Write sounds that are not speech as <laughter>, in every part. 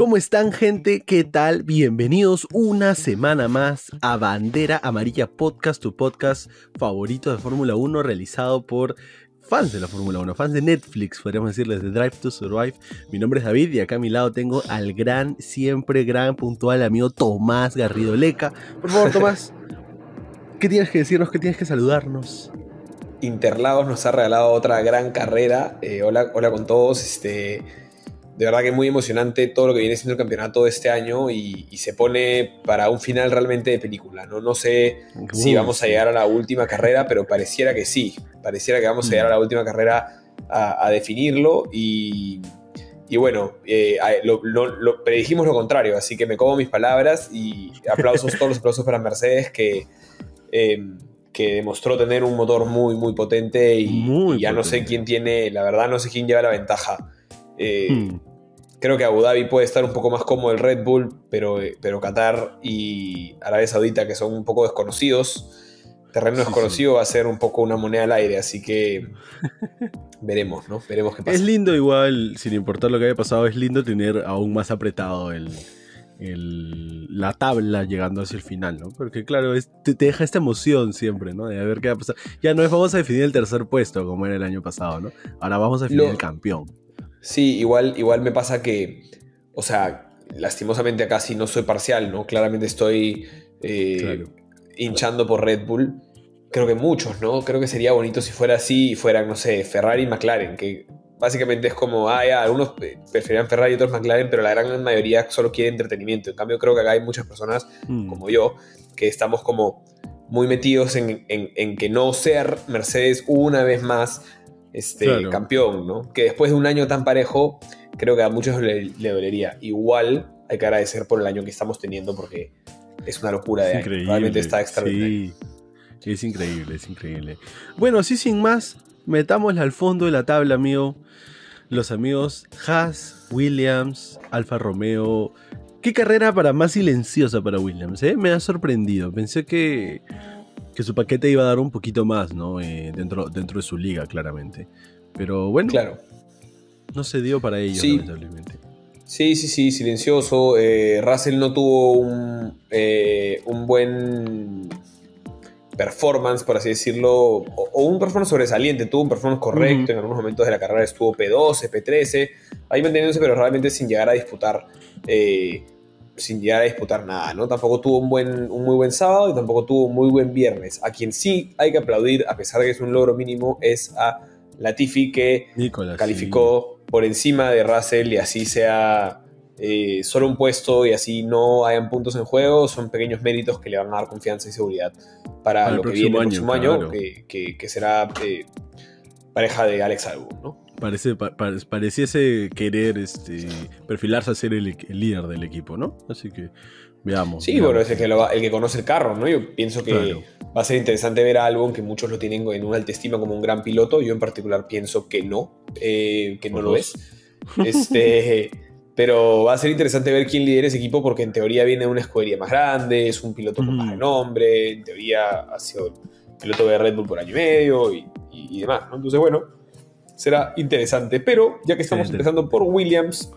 ¿Cómo están gente? ¿Qué tal? Bienvenidos una semana más a Bandera Amarilla Podcast, tu podcast favorito de Fórmula 1 realizado por fans de la Fórmula 1, fans de Netflix, podríamos decirles, de Drive to Survive. Mi nombre es David y acá a mi lado tengo al gran, siempre gran, puntual amigo Tomás Garrido Leca. Por favor, Tomás, <laughs> ¿qué tienes que decirnos? ¿Qué tienes que saludarnos? Interlagos nos ha regalado otra gran carrera. Eh, hola, hola con todos. Este, de verdad que es muy emocionante todo lo que viene siendo el campeonato de este año y, se pone para un final realmente de película. No, no sé si vamos a llegar a la última carrera, pero pareciera que sí. Pareciera que vamos a llegar a la última carrera a, definirlo y, bueno, eh, lo, predijimos lo contrario, así que me como mis palabras y aplausos, todos los aplausos para Mercedes que... Em, que demostró tener un motor muy, muy potente y, ya no sé quién tiene, la verdad no sé quién lleva la ventaja. Eh, hmm. Creo que Abu Dhabi puede estar un poco más cómodo el Red Bull, pero, pero Qatar y Arabia Saudita, que son un poco desconocidos, terreno desconocido va a ser un poco una moneda al aire, así que <laughs> veremos, ¿no? Veremos qué pasa. Es lindo igual, sin importar lo que haya pasado, es lindo tener aún más apretado el, la tabla llegando hacia el final, ¿no? Porque claro, te, deja esta emoción siempre, ¿no? De ver qué va a pasar. Ya no es vamos a definir el tercer puesto como era el año pasado, ¿no? Ahora vamos a definir el campeón. Sí, igual, igual me pasa que, o sea, lastimosamente acá sí no soy parcial, ¿no? Claramente estoy eh, hinchando por Red Bull. Creo que muchos, ¿no? Creo que sería bonito si fuera así y fueran, no sé, Ferrari y McLaren, que básicamente es como, ah, ya, algunos preferían Ferrari y otros McLaren, pero la gran mayoría solo quiere entretenimiento. En cambio, creo que acá hay muchas personas, hmm. como yo, que estamos como muy metidos en, en, que no ser Mercedes una vez más este, campeón, ¿no? Que después de un año tan parejo, creo que a muchos le, dolería. Igual hay que agradecer por el año que estamos teniendo porque es una locura de año. Realmente está extraordinario. Sí, es increíble, es increíble. Bueno, así sin más, metámosle al fondo de la tabla, amigo. Los amigos Haas, Williams, Alfa Romeo. Qué carrera para más silenciosa para Williams, ¿eh? Me ha sorprendido. Pensé que que su paquete iba a dar un poquito más, ¿no? Eh, dentro, dentro de su liga, claramente. Pero bueno, claro. no se dio para ellos, sí. lamentablemente. Sí, sí, sí, silencioso. Eh, Russell no tuvo un, eh, un, buen performance, por así decirlo, o, un performance sobresaliente. Tuvo un performance correcto, en algunos momentos de la carrera estuvo P12, P13, ahí manteniéndose, pero realmente sin llegar a disputar sin llegar a disputar nada, ¿no? Tampoco tuvo un, buen, un muy buen sábado y tampoco tuvo un muy buen viernes. A quien sí hay que aplaudir, a pesar de que es un logro mínimo, es a Latifi que calificó por encima de Russell y así sea eh, solo un puesto y así no hayan puntos en juego, son pequeños méritos que le van a dar confianza y seguridad para, lo que viene el próximo año, que, será eh, pareja de Alex Albon, ¿no? Parece, pareciese querer este, perfilarse a ser el, líder del equipo, ¿no? Así que veamos. Sí, bueno, es el que, el que conoce el carro, ¿no? Yo pienso que va a ser interesante ver a Albon, que muchos lo tienen en una alta estima como un gran piloto. Yo en particular pienso que no, eh, que no lo es. Este, <laughs> pero va a ser interesante ver quién lidera ese equipo, porque en teoría viene de una escudería más grande, es un piloto con más renombre, en teoría ha sido piloto de Red Bull por año y medio y, y demás, ¿no? Entonces, bueno será interesante. Pero ya que estamos empezando por Williams,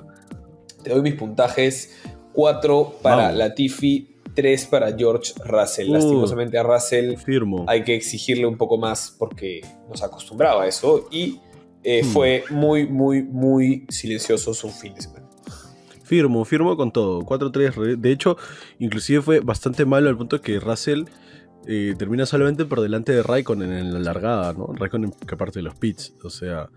te doy mis puntajes. 4 para Latifi, 3 para George Russell. Uh, Lastimosamente a Russell firmo. hay que exigirle un poco más porque nos acostumbraba a eso. Y eh, hmm. fue muy, muy, muy silencioso su fin de semana. Firmo, firmo con todo. 4-3. De hecho, inclusive fue bastante malo al punto que Russell eh, termina solamente por delante de Raikkonen en la largada, ¿no? Raikkonen que parte de los pits, o sea,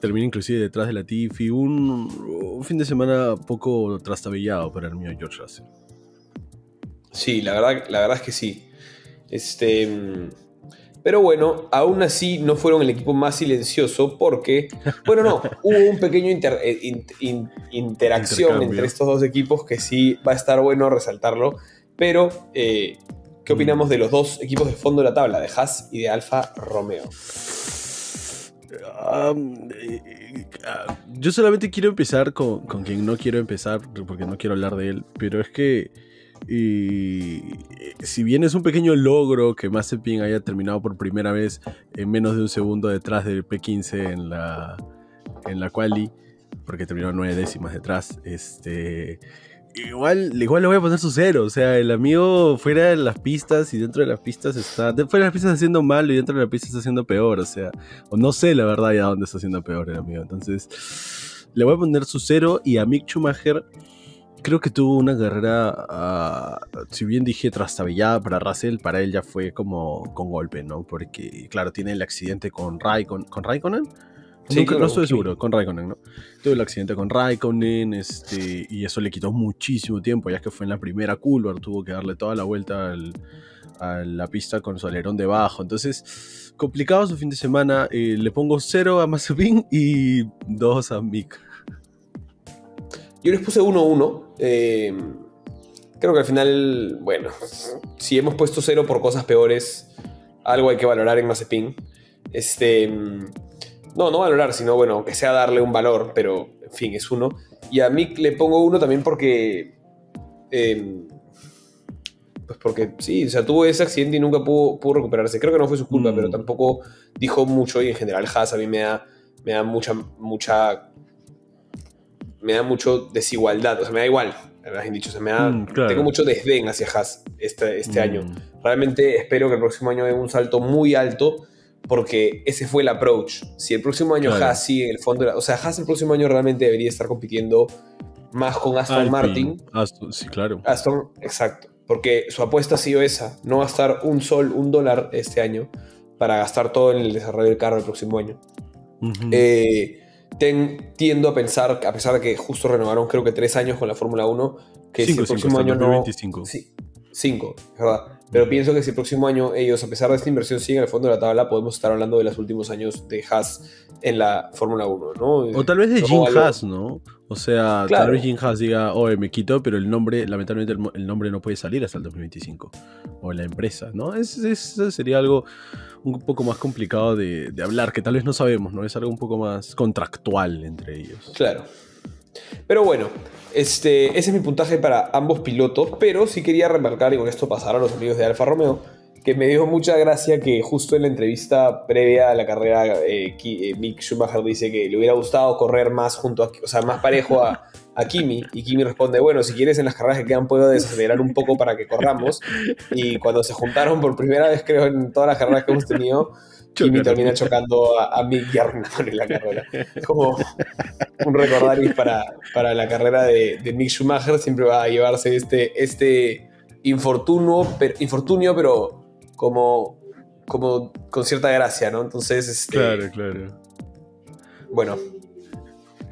termina inclusive detrás de la Tiffy. Un, fin de semana poco trastabillado para el mío George Russell. Sí, la verdad, la verdad es que sí. Este, pero bueno, aún así no fueron el equipo más silencioso porque, <laughs> bueno, no, hubo un pequeño eh, interacción entre estos dos equipos que sí va a estar bueno resaltarlo, pero eh, ¿Qué opinamos de los dos equipos de fondo de la tabla, de Haas y de Alfa Romeo? yo solamente quiero empezar con, quien no quiero empezar, porque no quiero hablar de él, pero es que si bien es un pequeño logro que Mazepin haya terminado por primera vez en menos de un segundo detrás del P15 en la, en la quali, porque terminó nueve décimas detrás. Este, igual, igual le voy a poner su cero. O sea, el amigo fuera de las pistas y dentro de las pistas está. Fuera de las pistas está haciendo mal y dentro de las pistas está haciendo peor. O sea, o no sé la verdad ya dónde está haciendo peor el amigo. Entonces, le voy a poner su cero y a Mick Schumacher. Creo que tuvo una carrera, ah, si bien dije trastabillada para Russell, para él ya fue como con golpe, ¿no? Porque, claro, tiene el accidente con Raikkonen. ¿Con Raikkonen? Sí, no, no estoy seguro, con Raikkonen, ¿no? Tuvo el accidente con Raikkonen, este, y eso le quitó muchísimo tiempo, ya que fue en la primera curva, tuvo que darle toda la vuelta al- a la pista con su alerón debajo. Entonces, complicado su fin de semana. eh, le pongo 0 a Mazepin y 2 a Mick. Yo les puse 1-1. eh, creo que al final, bueno, si hemos puesto 0 por cosas peores, algo hay que valorar en Mazepin. Este, mm, no, no valorar, sino bueno, que sea darle un valor, pero en fin, es uno. Y a Mick le pongo uno también porque. eh, pues porque sí, o sea, tuvo ese accidente y nunca pudo, pudo recuperarse. Creo que no fue su culpa, Mm. pero tampoco dijo mucho. Y en general, Haas a mí me da, me da mucha, mucha. Me da mucho desigualdad. O sea, me da igual, bien dicho. O sea, me da, Mm, claro. tengo mucho desdén hacia Haas este, este Mm. año. Realmente espero que el próximo año dé un salto muy alto porque ese fue el approach. Si el próximo año Claro. Haas sigue en el fondo, o sea, Haas el próximo año realmente debería estar compitiendo más con Aston Alpine. Martin. Aston, sí, claro. Aston, exacto, porque su apuesta ha sido esa, no gastar un sol, un dólar este año para gastar todo en el desarrollo del carro el próximo año. Ujú. Eh, ten- tiendo a pensar, a pesar de que justo renovaron creo que tres años con la Fórmula 1, que si Cinco, el cinco, próximo el año no... 2025. Sí, cinco, es verdad. Pero pienso que si el próximo año ellos, a pesar de esta inversión, siguen al fondo de la tabla, podemos estar hablando de los últimos años de Haas en la Fórmula 1, ¿no? O tal vez de Jim algo- Haas, ¿no? O sea, Claro. tal vez Jim Haas diga, oye, me quito, pero el nombre, lamentablemente el, nombre no puede salir hasta el 2025. O la empresa, ¿no? Es, es- eso sería algo un poco más complicado de, de hablar, que tal vez no sabemos, ¿no? Es algo un poco más contractual entre ellos. Claro. Pero bueno, este, ese es mi puntaje para ambos pilotos, pero sí quería remarcar, y con esto pasar a los amigos de Alfa Romeo, que me dio mucha gracia que justo en la entrevista previa a la carrera, eh, eh, Mick Schumacher dice que le hubiera gustado correr más junto a, o sea, más parejo a, a Kimi, y Kimi responde, bueno, si quieres en las carreras que quedan puedo desacelerar un poco para que corramos, y cuando se juntaron por primera vez, creo, en todas las carreras que hemos tenido, Kimi Chocaron. termina chocando a, a Mick y arruinándole la carrera. Como un recordaris para, para la carrera de, de Mick Schumacher. Siempre va a llevarse este, este infortunio, pero, infortunio, pero como, como con cierta gracia, ¿no? Entonces, este, Claro, claro. bueno,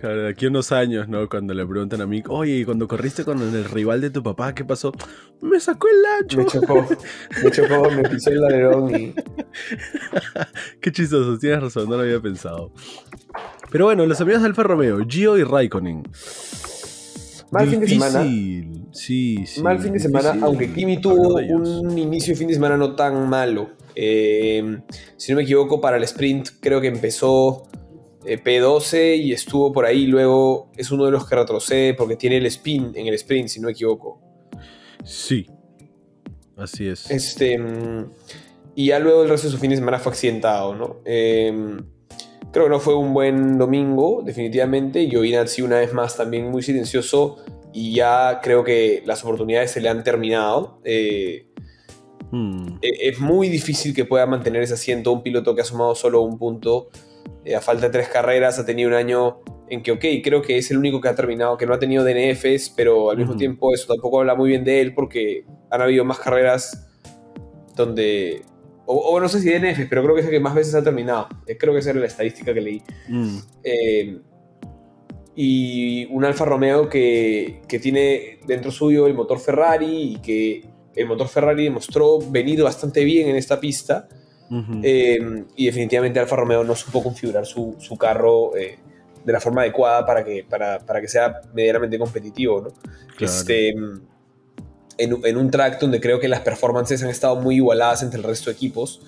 Claro, de aquí unos años, ¿no? Cuando le preguntan a mí, oye, ¿y cuando corriste con el rival de tu papá, ¿qué pasó? Me sacó el ancho. me chocó, me chocó, me pisó el alerón y... <laughs> Qué chistoso, tienes razón, no lo había pensado. Pero bueno, los amigos de Alfa Romeo, Gio y Raikkonen. Mal fin de semana. Sí, sí. Mal fin de semana, aunque Kimi tuvo un inicio de fin de semana no tan malo. Eh, si no me equivoco, para el sprint creo que empezó eh, P12 y estuvo por ahí. Luego es uno de los que retrocede porque tiene el spin en el sprint, si no me equivoco. Sí. Así es. Este, mm, y ya luego el resto de su fin de semana fue accidentado, ¿no? Eh, creo que no fue un buen domingo, definitivamente. Giovinazzi una vez más también muy silencioso y ya creo que las oportunidades se le han terminado. Eh, Hmm. e- es muy difícil que pueda mantener ese asiento un piloto que ha sumado solo un punto. Eh, a falta de tres carreras, ha tenido un año en que, ok, creo que es el único que ha terminado, que no ha tenido DNFs, pero al mismo tiempo eso tampoco habla muy bien de él porque han habido más carreras donde... O, o no sé si DNFs, pero creo que es el que más veces ha terminado. Eh, creo que esa era la estadística que leí. Hmm. Eh, y un Alfa Romeo que, que tiene dentro suyo el motor Ferrari y que el motor Ferrari demostró venir bastante bien en esta pista. Ujú. Eh, y definitivamente Alfa Romeo no supo configurar su, su carro eh, de la forma adecuada para que, para, para que sea medianamente competitivo. ¿no? Claro. Este, en, un- en un track donde creo que las performances han estado muy igualadas entre el resto de equipos,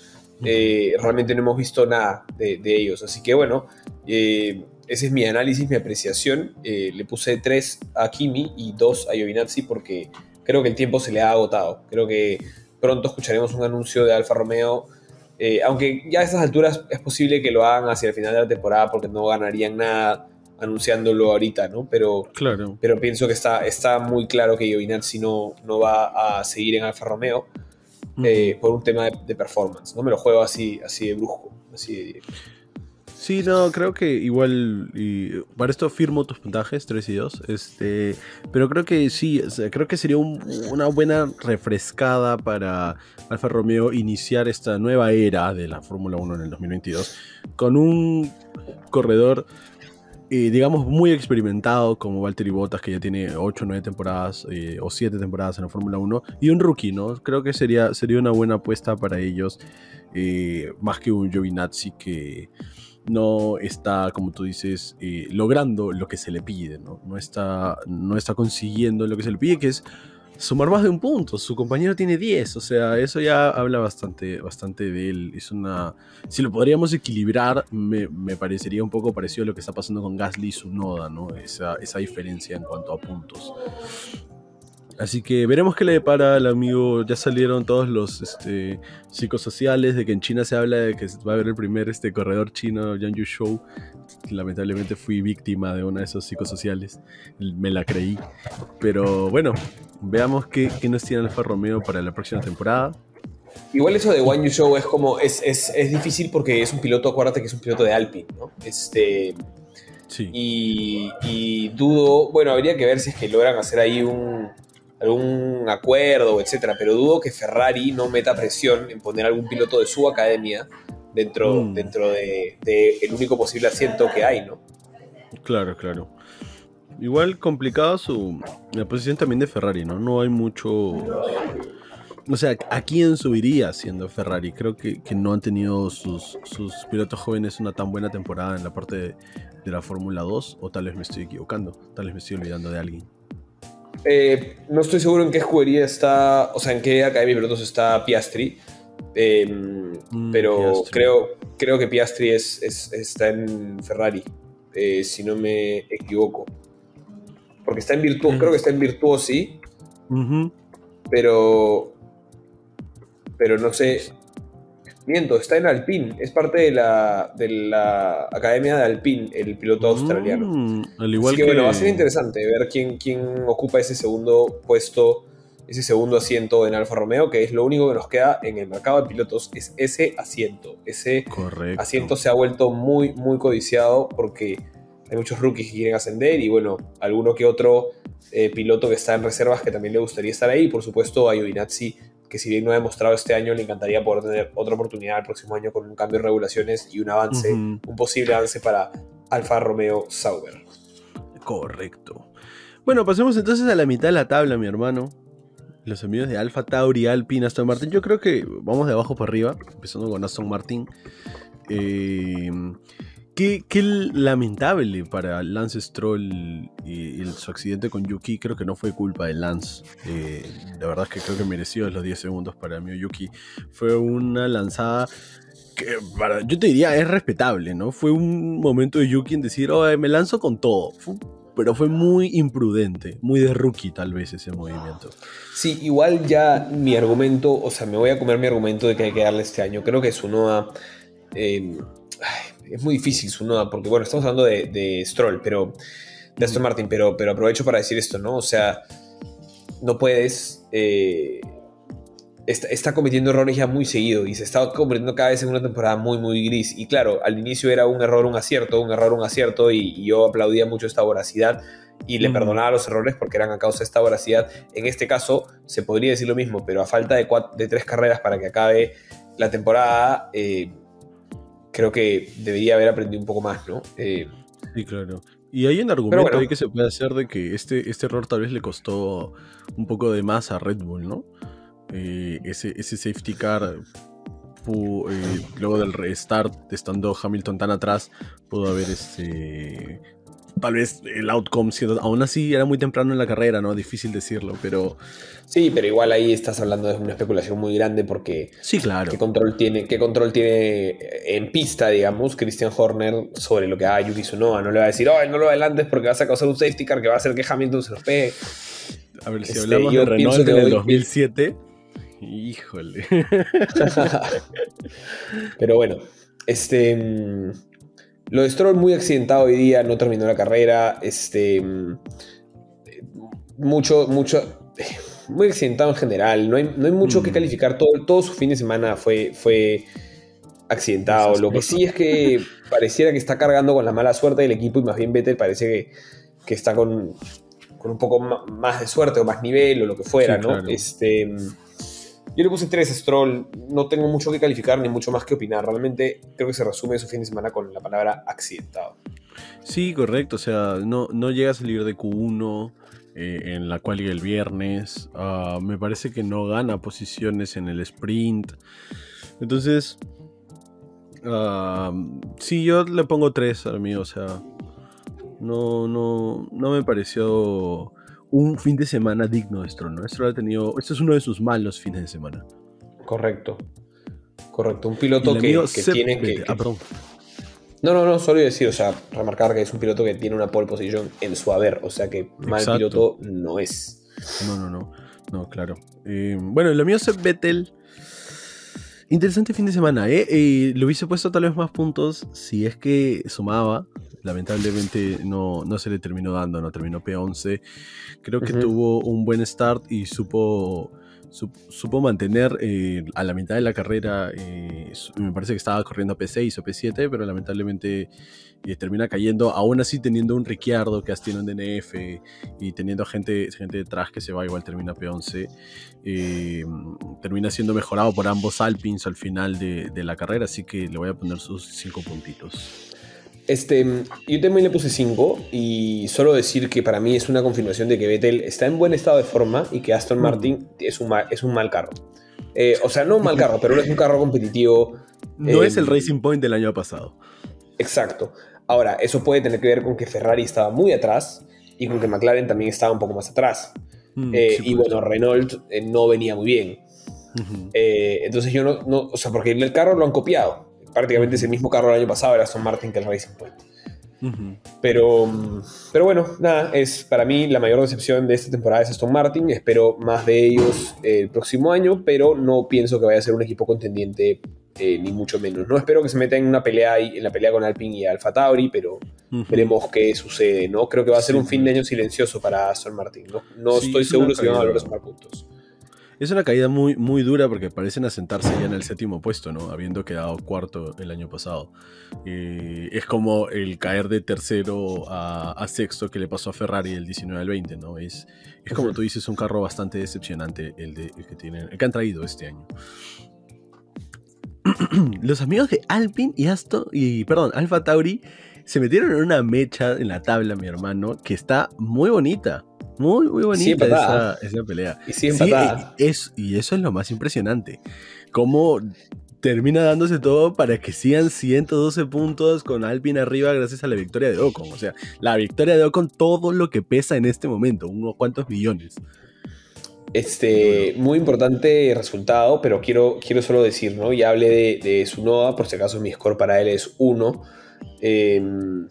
eh, realmente no hemos visto nada de, de ellos. Así que bueno, eh, ese es mi análisis, mi apreciación. Eh, le puse 3 a Kimi y 2 a Giovinazzi porque creo que el tiempo se le ha agotado. Creo que pronto escucharemos un anuncio de Alfa Romeo. Eh, aunque ya a estas alturas es posible que lo hagan hacia el final de la temporada porque no ganarían nada anunciándolo ahorita, ¿no? Pero, claro. pero pienso que está, está muy claro que Giovinazzi no, no va a seguir en Alfa Romeo eh, por un tema de, performance. No me lo juego así, así de brusco, así de Sí, no, creo que igual, y para esto firmo tus puntajes, 3 y 2, este, pero creo que sí, creo que sería una buena refrescada para Alfa Romeo iniciar esta nueva era de la Fórmula 1 en el 2022 con un corredor, eh, digamos, muy experimentado como Valtteri Bottas, que ya tiene 8 o 9 temporadas eh, o 7 temporadas en la Fórmula 1, y un rookie, ¿no? Creo que sería, sería una buena apuesta para ellos, eh, más que un Giovinazzi que no está, como tú dices, eh, logrando lo que se le pide, ¿no? No está, no está consiguiendo lo que se le pide, que es sumar más de un punto. Su compañero tiene 10, o sea, eso ya habla bastante, bastante de él. Es una. Si lo podríamos equilibrar, me, parecería un poco parecido a lo que está pasando con Gasly y su Noda, ¿no? Esa, esa diferencia en cuanto a puntos. Así que veremos qué le depara al amigo. Ya salieron todos los este, psicosociales de que en China se habla de que va a haber el primer este, corredor chino, Yang Yu Shou. Lamentablemente fui víctima de uno de esos psicosociales. Me la creí. Pero bueno, veamos qué, qué nos tiene Alfa Romeo para la próxima temporada. Igual eso de Wang Yu Shou es como. Es, es, es, difícil porque es un piloto, acuérdate que es un piloto de Alpine, ¿no? Este. Sí. Y, y dudo. Bueno, habría que ver si es que logran hacer ahí un algún acuerdo, etcétera, pero dudo que Ferrari no meta presión en poner algún piloto de su academia dentro, mm. dentro de, el único posible asiento que hay, ¿no? Claro, claro. Igual complicado su la posición también de Ferrari, ¿no? No hay mucho. O sea, ¿a quién subiría siendo Ferrari? Creo que, no han tenido sus, sus, pilotos jóvenes una tan buena temporada en la parte de, de la Fórmula 2, o tal vez me estoy equivocando, tal vez me estoy olvidando de alguien. Eh, no estoy seguro en qué juguería está, o sea, en qué academia de pilotos está Piastri. Em, mm, pero Creo, creo que Piastri es, está en Ferrari, eh, si no me equivoco. Porque está en Virtuoso, mm. creo que está en Virtuosi. Pero. Pero no sé. Miento, está en Alpine, es parte de la, de la academia de Alpine, el piloto australiano. Mm, al igual Así que, bueno, va a ser interesante ver quién, quién ocupa ese segundo puesto, ese segundo asiento en Alfa Romeo, que es lo único que nos queda en el mercado de pilotos, es ese asiento. Ese asiento se ha vuelto muy, muy codiciado porque hay muchos rookies que quieren ascender y bueno, alguno que otro eh, piloto que está en reservas que también le gustaría estar ahí. Por supuesto, a que si bien no ha demostrado este año, le encantaría poder tener otra oportunidad el próximo año con un cambio de regulaciones y un avance, un posible avance para Alfa Romeo Sauber. Correcto. Bueno, pasemos entonces a la mitad de la tabla, mi hermano. Los amigos de Alfa Tauri, Alpine, Aston Martin. Yo creo que vamos de abajo para arriba, empezando con Aston Martin. Eh, Qué, lamentable para Lance Stroll y, su accidente con Yuki. Creo que no fue culpa de Lance. Eh, la verdad es que creo que mereció los 10 segundos para mí Yuki. Fue una lanzada que para, yo te diría es respetable, ¿no? Fue un momento de Yuki en decir, oh, me lanzo con todo. pero fue muy imprudente, muy de rookie tal vez ese movimiento. Sí, igual ya mi argumento, o sea, me voy a comer mi argumento de que hay que darle este año. Creo que es uno Eh, es muy difícil su noda, porque bueno, estamos hablando de, Stroll, pero de Aston Martin, pero, pero aprovecho para decir esto, ¿no? O sea, no puedes. Eh, está, cometiendo errores ya muy seguido y se está convirtiendo cada vez en una temporada muy, muy gris. Y claro, al inicio era un error, un acierto, un error, un acierto, y, yo aplaudía mucho esta voracidad y le perdonaba los errores porque eran a causa de esta voracidad. En este caso, se podría decir lo mismo, pero a falta de, de tres carreras para que acabe la temporada. Eh, creo que debería haber aprendido un poco más, ¿no? Eh, sí, claro. Y hay un argumento ahí que se puede hacer de que este, este error tal vez le costó un poco de más a Red Bull, ¿no? Eh, ese, ese safety car eh, luego del restart, estando Hamilton tan atrás, pudo haber este, tal vez el outcome siendo, aún así era muy temprano en la carrera, ¿no? Difícil decirlo, pero... Sí, pero igual ahí estás hablando de una especulación muy grande porque... Sí, claro. ¿Qué control tiene, qué control tiene en pista, digamos, Christian Horner sobre lo que haga Yuki Tsunoda? No le va a decir, oh, no lo adelantes porque vas a causar un safety car que va a hacer que Hamilton se los pegue. A ver, si este, hablamos de Renault en el 2007... Híjole. <laughs> pero bueno, este... Mm, Lo de Stroll muy accidentado hoy día, no terminó la carrera. Este. Mucho, mucho. <laughs> Muy accidentado en general. No hay, no hay mucho que mm. calificar. Todo, todo su fin de semana fue, fue accidentado. Lo que sí es que pareciera que está cargando con la mala suerte del equipo y más bien Vettel parece que, que está con, con, un poco más de suerte o más nivel o lo que fuera, ¿no? Este. Yo le puse 3 a Stroll, no tengo mucho que calificar ni mucho más que opinar. Realmente creo que se resume su fin de semana con la palabra accidentado. Sí, correcto. O sea, no, no llega a salir de Q1 eh, en la cual el viernes. Ah, me parece que no gana posiciones en el sprint. Entonces, uh, sí, yo le pongo 3 a mí. O sea, no, no, no me pareció un fin de semana digno de Stroll. Stroll ha tenido. Este es uno de sus malos fines de semana. Correcto. Correcto. Un piloto que, tiene que, ah, perdón. No, no, no, solo decir, o sea, remarcar que es un piloto que tiene una pole position en su haber, o sea que mal piloto no es. No, no, no, no, claro. Eh, bueno, lo mío es Vettel. Interesante fin de semana, ¿eh? ¿eh? Le hubiese puesto tal vez más puntos si es que sumaba, lamentablemente no, no se le terminó dando, no terminó P11. Creo que tuvo un buen start y supo, supo mantener eh, a la mitad de la carrera, eh, me parece que estaba corriendo P6 o P7, pero lamentablemente eh, termina cayendo, aún así teniendo un Ricciardo que tiene un DNF y teniendo gente, gente detrás que se va, igual termina P11. termina siendo mejorado por ambos Alpines al final de, de la carrera, así que le voy a poner sus 5 puntitos. Este, yo también le puse 5 y solo decir que para mí es una confirmación de que Vettel está en buen estado de forma y que Aston. Martin es un mal, es un mal carro. Eh, o sea, no un mal carro, pero no es un carro competitivo. No es el em, Racing Point del año pasado. Exacto. Ahora, eso puede tener que ver con que Ferrari estaba muy atrás y con que McLaren también estaba un poco más atrás. Mm, eh, y bueno, Renault eh, no venía muy bien. entonces yo no, no, o sea, porque el carro lo han copiado prácticamente es el mismo carro del año pasado, era Aston Martin que el Racing Point. Pero, pero bueno, nada, es para mí la mayor decepción de esta temporada es Aston Martin. Espero más de ellos el próximo año, pero no pienso que vaya a ser un equipo contendiente, eh, ni mucho menos. No espero que se meta en una pelea en la pelea con Alpine y Alfa Tauri, pero veremos qué sucede. ¿no? Creo que va a ser un fin de año silencioso para Aston Martin. No, no estoy seguro si van a a sumar puntos. Es una caída muy, muy dura porque parecen asentarse ya en el séptimo puesto, ¿no? Habiendo quedado cuarto el año pasado. es como el caer de tercero a, sexto que le pasó a Ferrari el 19 al 20, ¿no? Es, es como tú dices, un carro bastante decepcionante el, de, que, tienen, el que han traído este año. <clears throat> Los amigos de Alpine y Aston, y perdón, Alfa Tauri se metieron en una mecha en la tabla, mi hermano, que está muy bonita. Muy, muy bonita esa, esa, pelea. Y sí, es, y eso es lo más impresionante. Cómo termina dándose todo para que sigan 112 puntos con Alpine arriba gracias a la victoria de Ocon. O sea, la victoria de Ocon, todo lo que pesa en este momento, unos cuantos millones. Este, muy importante resultado, pero quiero, quiero solo decir, ¿no? Ya hablé de, de Sunoda, por si acaso mi score para él es 1. Eh, em,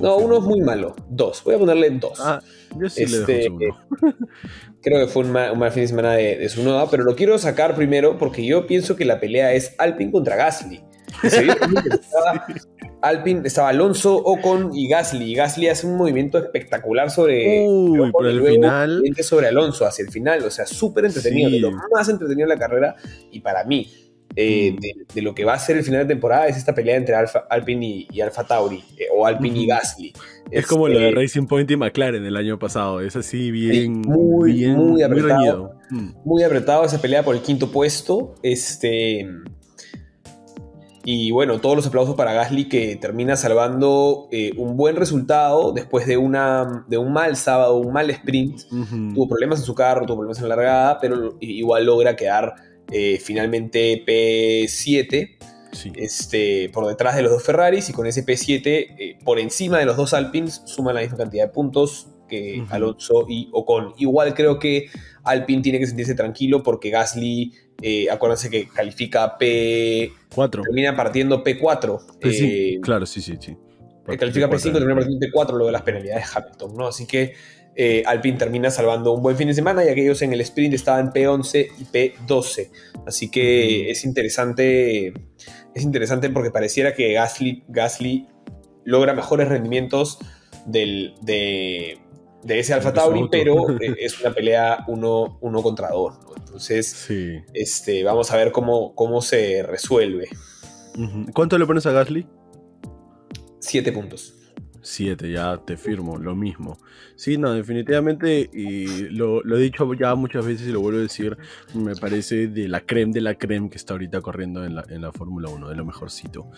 no, uno es muy malo. Dos. Voy a ponerle dos. Ah, yo sí le dejo este, <laughs> creo que fue un mal, fin de semana de, su nueva, pero lo quiero sacar primero porque yo pienso que la pelea es Alpine contra Gasly. <laughs> estaba, Alpine estaba Alonso, Ocon y Gasly. Y Gasly hace un movimiento espectacular sobre. Uy, el final. Sobre Alonso hacia el final. O sea, súper entretenido. lo más entretenido de la carrera. Y para mí, eh, mm. de, lo que va a ser el final de temporada es esta pelea entre Alfa, Alpine y, Alfa Tauri, eh, o Alpine y Gasly. Es, como lo de este, Racing Point y McLaren el año pasado, es así bien, muy, muy apretado. Mm. Muy apretado esa pelea por el quinto puesto. Este. Y bueno, todos los aplausos para Gasly que termina salvando eh, un buen resultado después de, una, de un mal sábado, un mal sprint. Tuvo problemas en su carro, tuvo problemas en la largada, pero igual logra quedar eh, finalmente P7 este, por detrás de los dos Ferraris y con ese P7 eh, por encima de los dos Alpines suman la misma cantidad de puntos que Alonso y Ocon. Igual creo que Alpine tiene que sentirse tranquilo porque Gasly, eh, acuérdense que califica P4. Termina partiendo P4. claro, sí, sí, sí. Califica P5, termina partiendo P4 lo de las penalidades de Hamilton, ¿no? Así que eh, Alpine termina salvando un buen fin de semana y aquellos en el sprint estaban P11 y P12. Así que es interesante, es interesante porque pareciera que Gasly, Gasly logra mejores rendimientos del, de, ese Alfa Tauri, pero eh, es una pelea uno, uno contra dos. Entonces, este, vamos a ver cómo, cómo se resuelve. ¿Cuánto le pones a Gasly? Siete puntos. Siete, ya te firmo, lo mismo. Sí, no, definitivamente, y lo, he dicho ya muchas veces y lo vuelvo a decir, me parece de la creme de la creme que está ahorita corriendo en la, en la Fórmula 1, de lo mejorcito.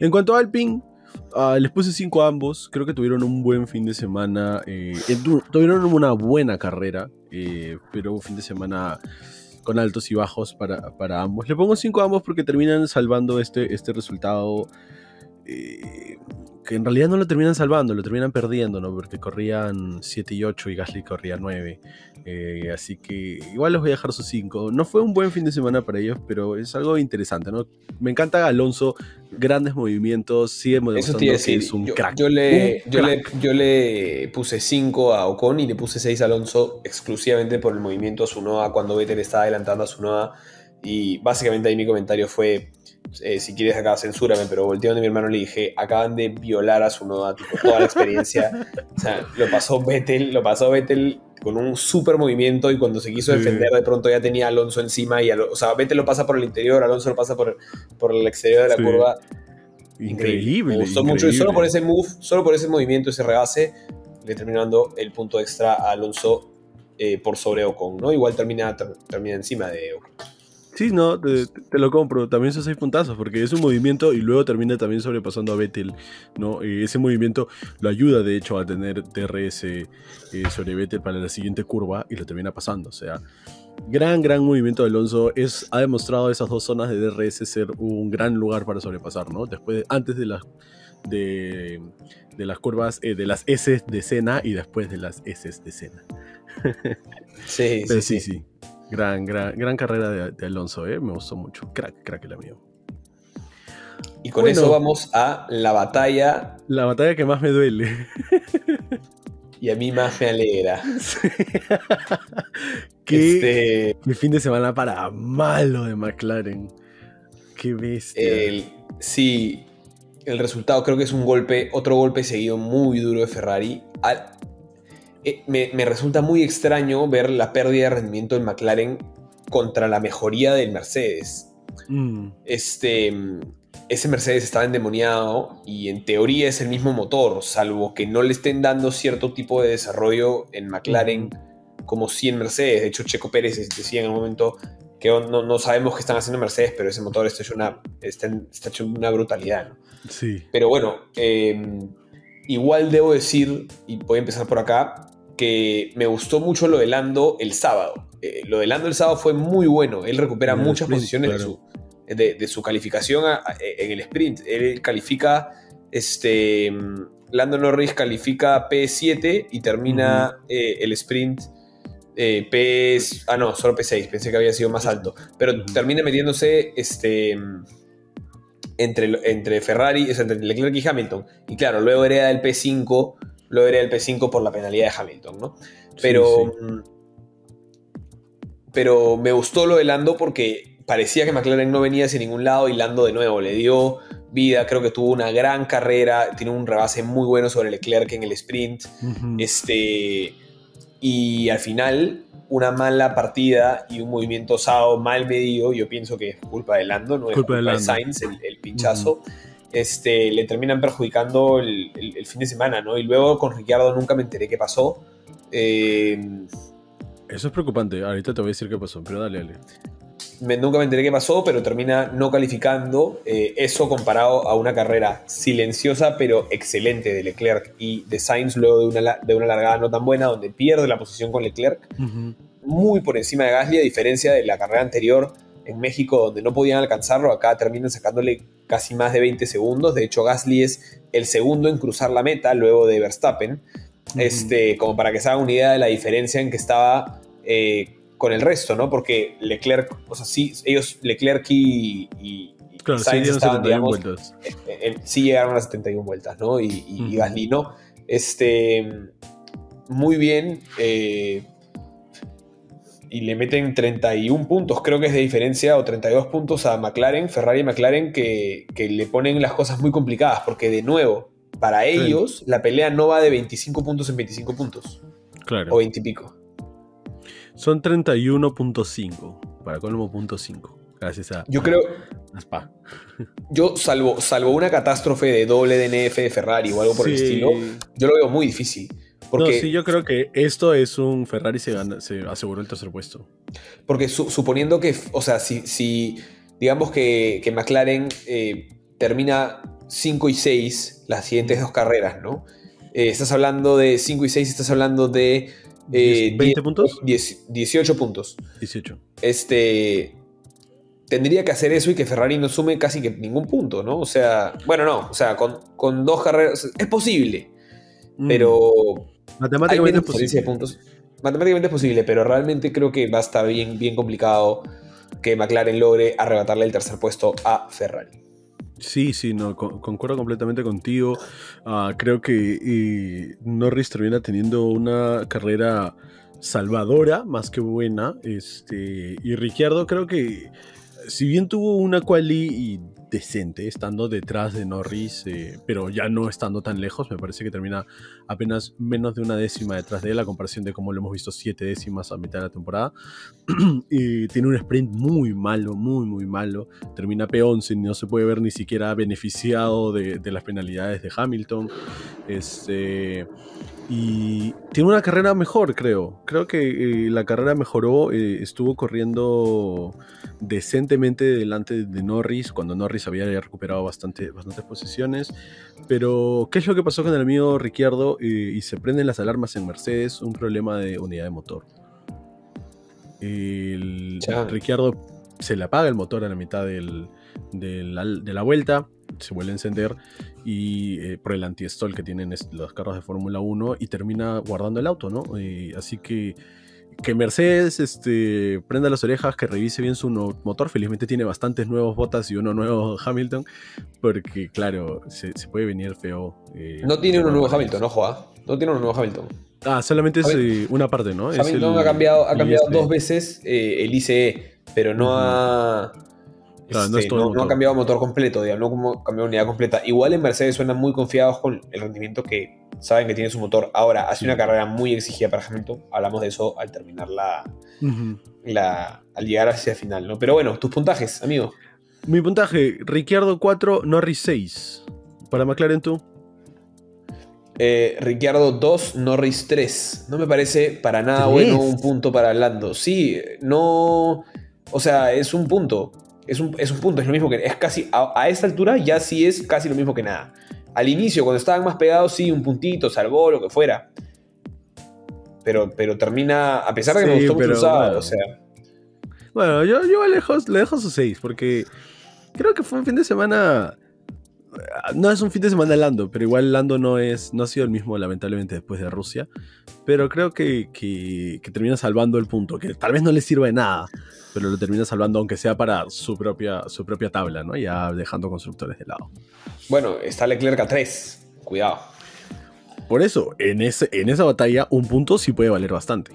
En cuanto a Alpine, uh, les puse 5 a ambos, creo que tuvieron un buen fin de semana, eh, tuvieron una buena carrera, eh, pero un fin de semana con altos y bajos para, para ambos. Le pongo 5 a ambos porque terminan salvando este, este resultado. Eh, que en realidad no lo terminan salvando, lo terminan perdiendo, ¿no? Porque corrían 7 y 8 y Gasly corría 9. Eh, así que igual les voy a dejar sus 5. No fue un buen fin de semana para ellos, pero es algo interesante, ¿no? Me encanta Alonso, grandes movimientos, sigue demostrando que es un crack. Yo le, yo, Le, puse 5 a Ocon y le puse 6 a Alonso exclusivamente por el movimiento a Sunoda cuando Vettel estaba adelantando a Sunoda. Y básicamente ahí mi comentario fue eh, si quieres acá censúrame, pero volteé donde mi hermano le dije, acaban de violar a su noda, toda la experiencia. o sea, lo pasó Vettel, lo pasó Vettel con un súper movimiento y cuando se quiso defender de pronto ya tenía Alonso encima y o sea, Vettel lo pasa por el interior, Alonso lo pasa por, por el exterior de la curva. Increíble. Me gustó mucho y solo por ese move, solo por ese movimiento, ese rebase, le terminó dando el punto extra a Alonso eh, por sobre Ocon, ¿no? Igual termina, termina encima de Ocon. Sí, no, te, lo compro. También son seis puntazos, porque es un movimiento y luego termina también sobrepasando a Vettel, ¿no? Y ese movimiento lo ayuda, de hecho, a tener DRS eh, sobre Vettel para la siguiente curva y lo termina pasando. O sea, gran, gran movimiento de Alonso. Es, ha demostrado esas dos zonas de DRS ser un gran lugar para sobrepasar, ¿no? Después, antes de las, de, las curvas, eh, de las S de escena y después de las S de escena. sí, sí, sí. sí. Gran, gran, gran carrera de, Alonso, ¿eh? me gustó mucho. Crack, crack el amigo. Y con eso vamos a la batalla. La batalla que más me duele. y a mí más me alegra. <laughs> Qué, este... fin de semana para malo de McLaren. Qué bestia. sí, el resultado creo que es un golpe, otro golpe seguido muy duro de Ferrari. Me, resulta muy extraño ver la pérdida de rendimiento del McLaren contra la mejoría del Mercedes. Mm. Este, ese Mercedes estaba endemoniado y en teoría es el mismo motor, salvo que no le estén dando cierto tipo de desarrollo en McLaren como si en Mercedes. De hecho, Checo Pérez decía en un momento que no, sabemos qué están haciendo Mercedes, pero ese motor está hecho una, está, hecho una brutalidad. Sí. Pero bueno, em, igual debo decir, y voy a empezar por acá, que me gustó mucho lo de Lando el sábado. Eh, lo de Lando el sábado fue muy bueno. Él recupera muchas posiciones de, su, calificación en el sprint. Él califica, este, Lando Norris califica P7 y termina eh, el sprint eh, P... Ah, no, solo P6. Pensé que había sido más alto. Pero termina metiéndose este, entre, entre Ferrari, entre Leclerc y Hamilton. Y claro, luego hereda el P5 lo era el P5 por la penalidad de Hamilton, ¿no? Pero, mm, pero me gustó lo de Lando porque parecía que McLaren no venía hacia ningún lado y Lando de nuevo le dio vida, creo que tuvo una gran carrera, tiene un rebase muy bueno sobre Leclerc en el sprint, este, y al final una mala partida y un movimiento osado mal medido, yo pienso que es culpa de Lando, no es culpa, de, Sainz, el, pinchazo este, le terminan perjudicando el, fin de semana, ¿no? Y luego con Ricciardo nunca me enteré qué pasó. Eh, Eso es preocupante, ahorita te voy a decir qué pasó, pero dale, dale. Me, nunca me enteré qué pasó, pero termina no calificando. Eh, eso comparado a una carrera silenciosa pero excelente de Leclerc y de Sainz luego de una, de una largada no tan buena donde pierde la posición con Leclerc. Muy por encima de Gasly, a diferencia de la carrera anterior en México donde no podían alcanzarlo, acá terminan sacándole casi más de 20 segundos. De hecho, Gasly es el segundo en cruzar la meta luego de Verstappen. este, como para que se hagan una idea de la diferencia en que estaba eh, con el resto, ¿no? Porque Leclerc, o sea, sí, ellos, Leclerc y, Sainz estaban, digamos, vueltas. sí llegaron a las 71 vueltas, ¿no? Y, Gasly no. Este, muy bien. Eh, y le meten 31 puntos, creo que es de diferencia, o 32 puntos a McLaren, Ferrari y McLaren, que, le ponen las cosas muy complicadas, porque de nuevo, para ellos la pelea no va de 25 puntos en 25 puntos. Claro. O 20 y pico. Son 31.5. Para colmo, punto 5. Gracias a. Yo creo. a Spa. <laughs> Yo, salvo, salvo una catástrofe de doble DNF de Ferrari o algo por el estilo, yo lo veo muy difícil. Porque, No, sí, yo creo que esto es un Ferrari se, gana- se aseguró el tercer puesto. porque su- suponiendo que, o sea, si, si digamos que, que McLaren eh, termina 5 y 6 las siguientes dos carreras, ¿no? Eh, estás hablando de 5 y 6, estás hablando de... eh, 10, 20 puntos? 10 18 puntos. 18. Este... Tendría que hacer eso y que Ferrari no sume casi que ningún punto, ¿no? O sea, bueno, no, o sea, con, con dos carreras es posible, Mm. pero Matemáticamente es de posible. puntos. Matemáticamente es posible, pero realmente creo que va a estar bien, bien complicado que McLaren logre arrebatarle el tercer puesto a Ferrari. Sí, sí, no, con- concuerdo completamente contigo. Ah, creo que eh, Norris termina teniendo una carrera salvadora más que buena. Este, y Ricciardo creo que, si bien tuvo una quali y decente, estando detrás de Norris, eh, pero ya no estando tan lejos, me parece que termina apenas menos de una décima detrás de él, a comparación de como lo hemos visto siete décimas a mitad de la temporada. <clears throat> y tiene un sprint muy malo, muy, muy malo termina P11 y no se puede ver ni siquiera beneficiado de las penalidades de Hamilton. Este, y tiene una carrera mejor, creo. Creo que eh, la carrera mejoró, eh, estuvo corriendo decentemente delante de Norris, cuando Norris había recuperado bastante, bastantes posiciones. Pero, ¿qué es lo que pasó con el amigo Ricciardo? Eh, y se prenden las alarmas en Mercedes, un problema de unidad de motor. El. Ricciardo se le apaga el motor a la mitad del- de la vuelta, se vuelve a encender y eh, por el anti-stall que tienen los carros de Fórmula 1 y termina guardando el auto, ¿no? Eh, así que que Mercedes este, prenda las orejas, que revise bien su no- motor. Felizmente tiene bastantes nuevos botas y uno nuevo <laughs> Hamilton, porque claro, se, se puede venir feo. eh, No tiene uno nuevo Hamilton, ojo, ¿ah? No tiene uno nuevo Hamilton. Ah, solamente es una parte, ¿no? Es Hamilton el- ha cambiado, ha cambiado ISP. dos veces el ICE, pero no ha. Claro, no este, no, no motor. ha cambiado motor completo, digamos, no como cambiado unidad completa. Igual en Mercedes suenan muy confiados con el rendimiento que saben que tiene su motor. Ahora, hace una carrera muy exigida para Hamilton. Hablamos de eso al terminar la, la, al llegar hacia el final, ¿no? Pero bueno, tus puntajes, amigo. Mi puntaje, Ricciardo 4, Norris 6. Para McLaren tú. Eh, Ricciardo 2, Norris 3. No me parece para nada ¿Tres? bueno un punto para Lando. Sí, no. O sea, es un punto. Es un, es un punto, es lo mismo que. Es casi. A, a esta altura ya sí es casi lo mismo que nada. Al inicio, cuando estaban más pegados, sí, un puntito, salvó, lo que fuera. Pero, pero termina. A pesar de que me Sí, gustó mucho pero el sábado, bueno. o sea. Bueno, yo, yo le, dejo, le dejo su 6 porque creo que fue un fin de semana. No es un fin de semana Lando, pero igual Lando no, es, no ha sido el mismo, lamentablemente, después de Rusia. Pero creo que, que, que termina salvando el punto, que tal vez no le sirva de nada, pero lo termina salvando, aunque sea para su propia, su propia tabla, ¿no? Ya dejando constructores de lado. Bueno, está Leclerc a 3. Cuidado. Por eso, en, ese, en esa batalla, un punto sí puede valer bastante.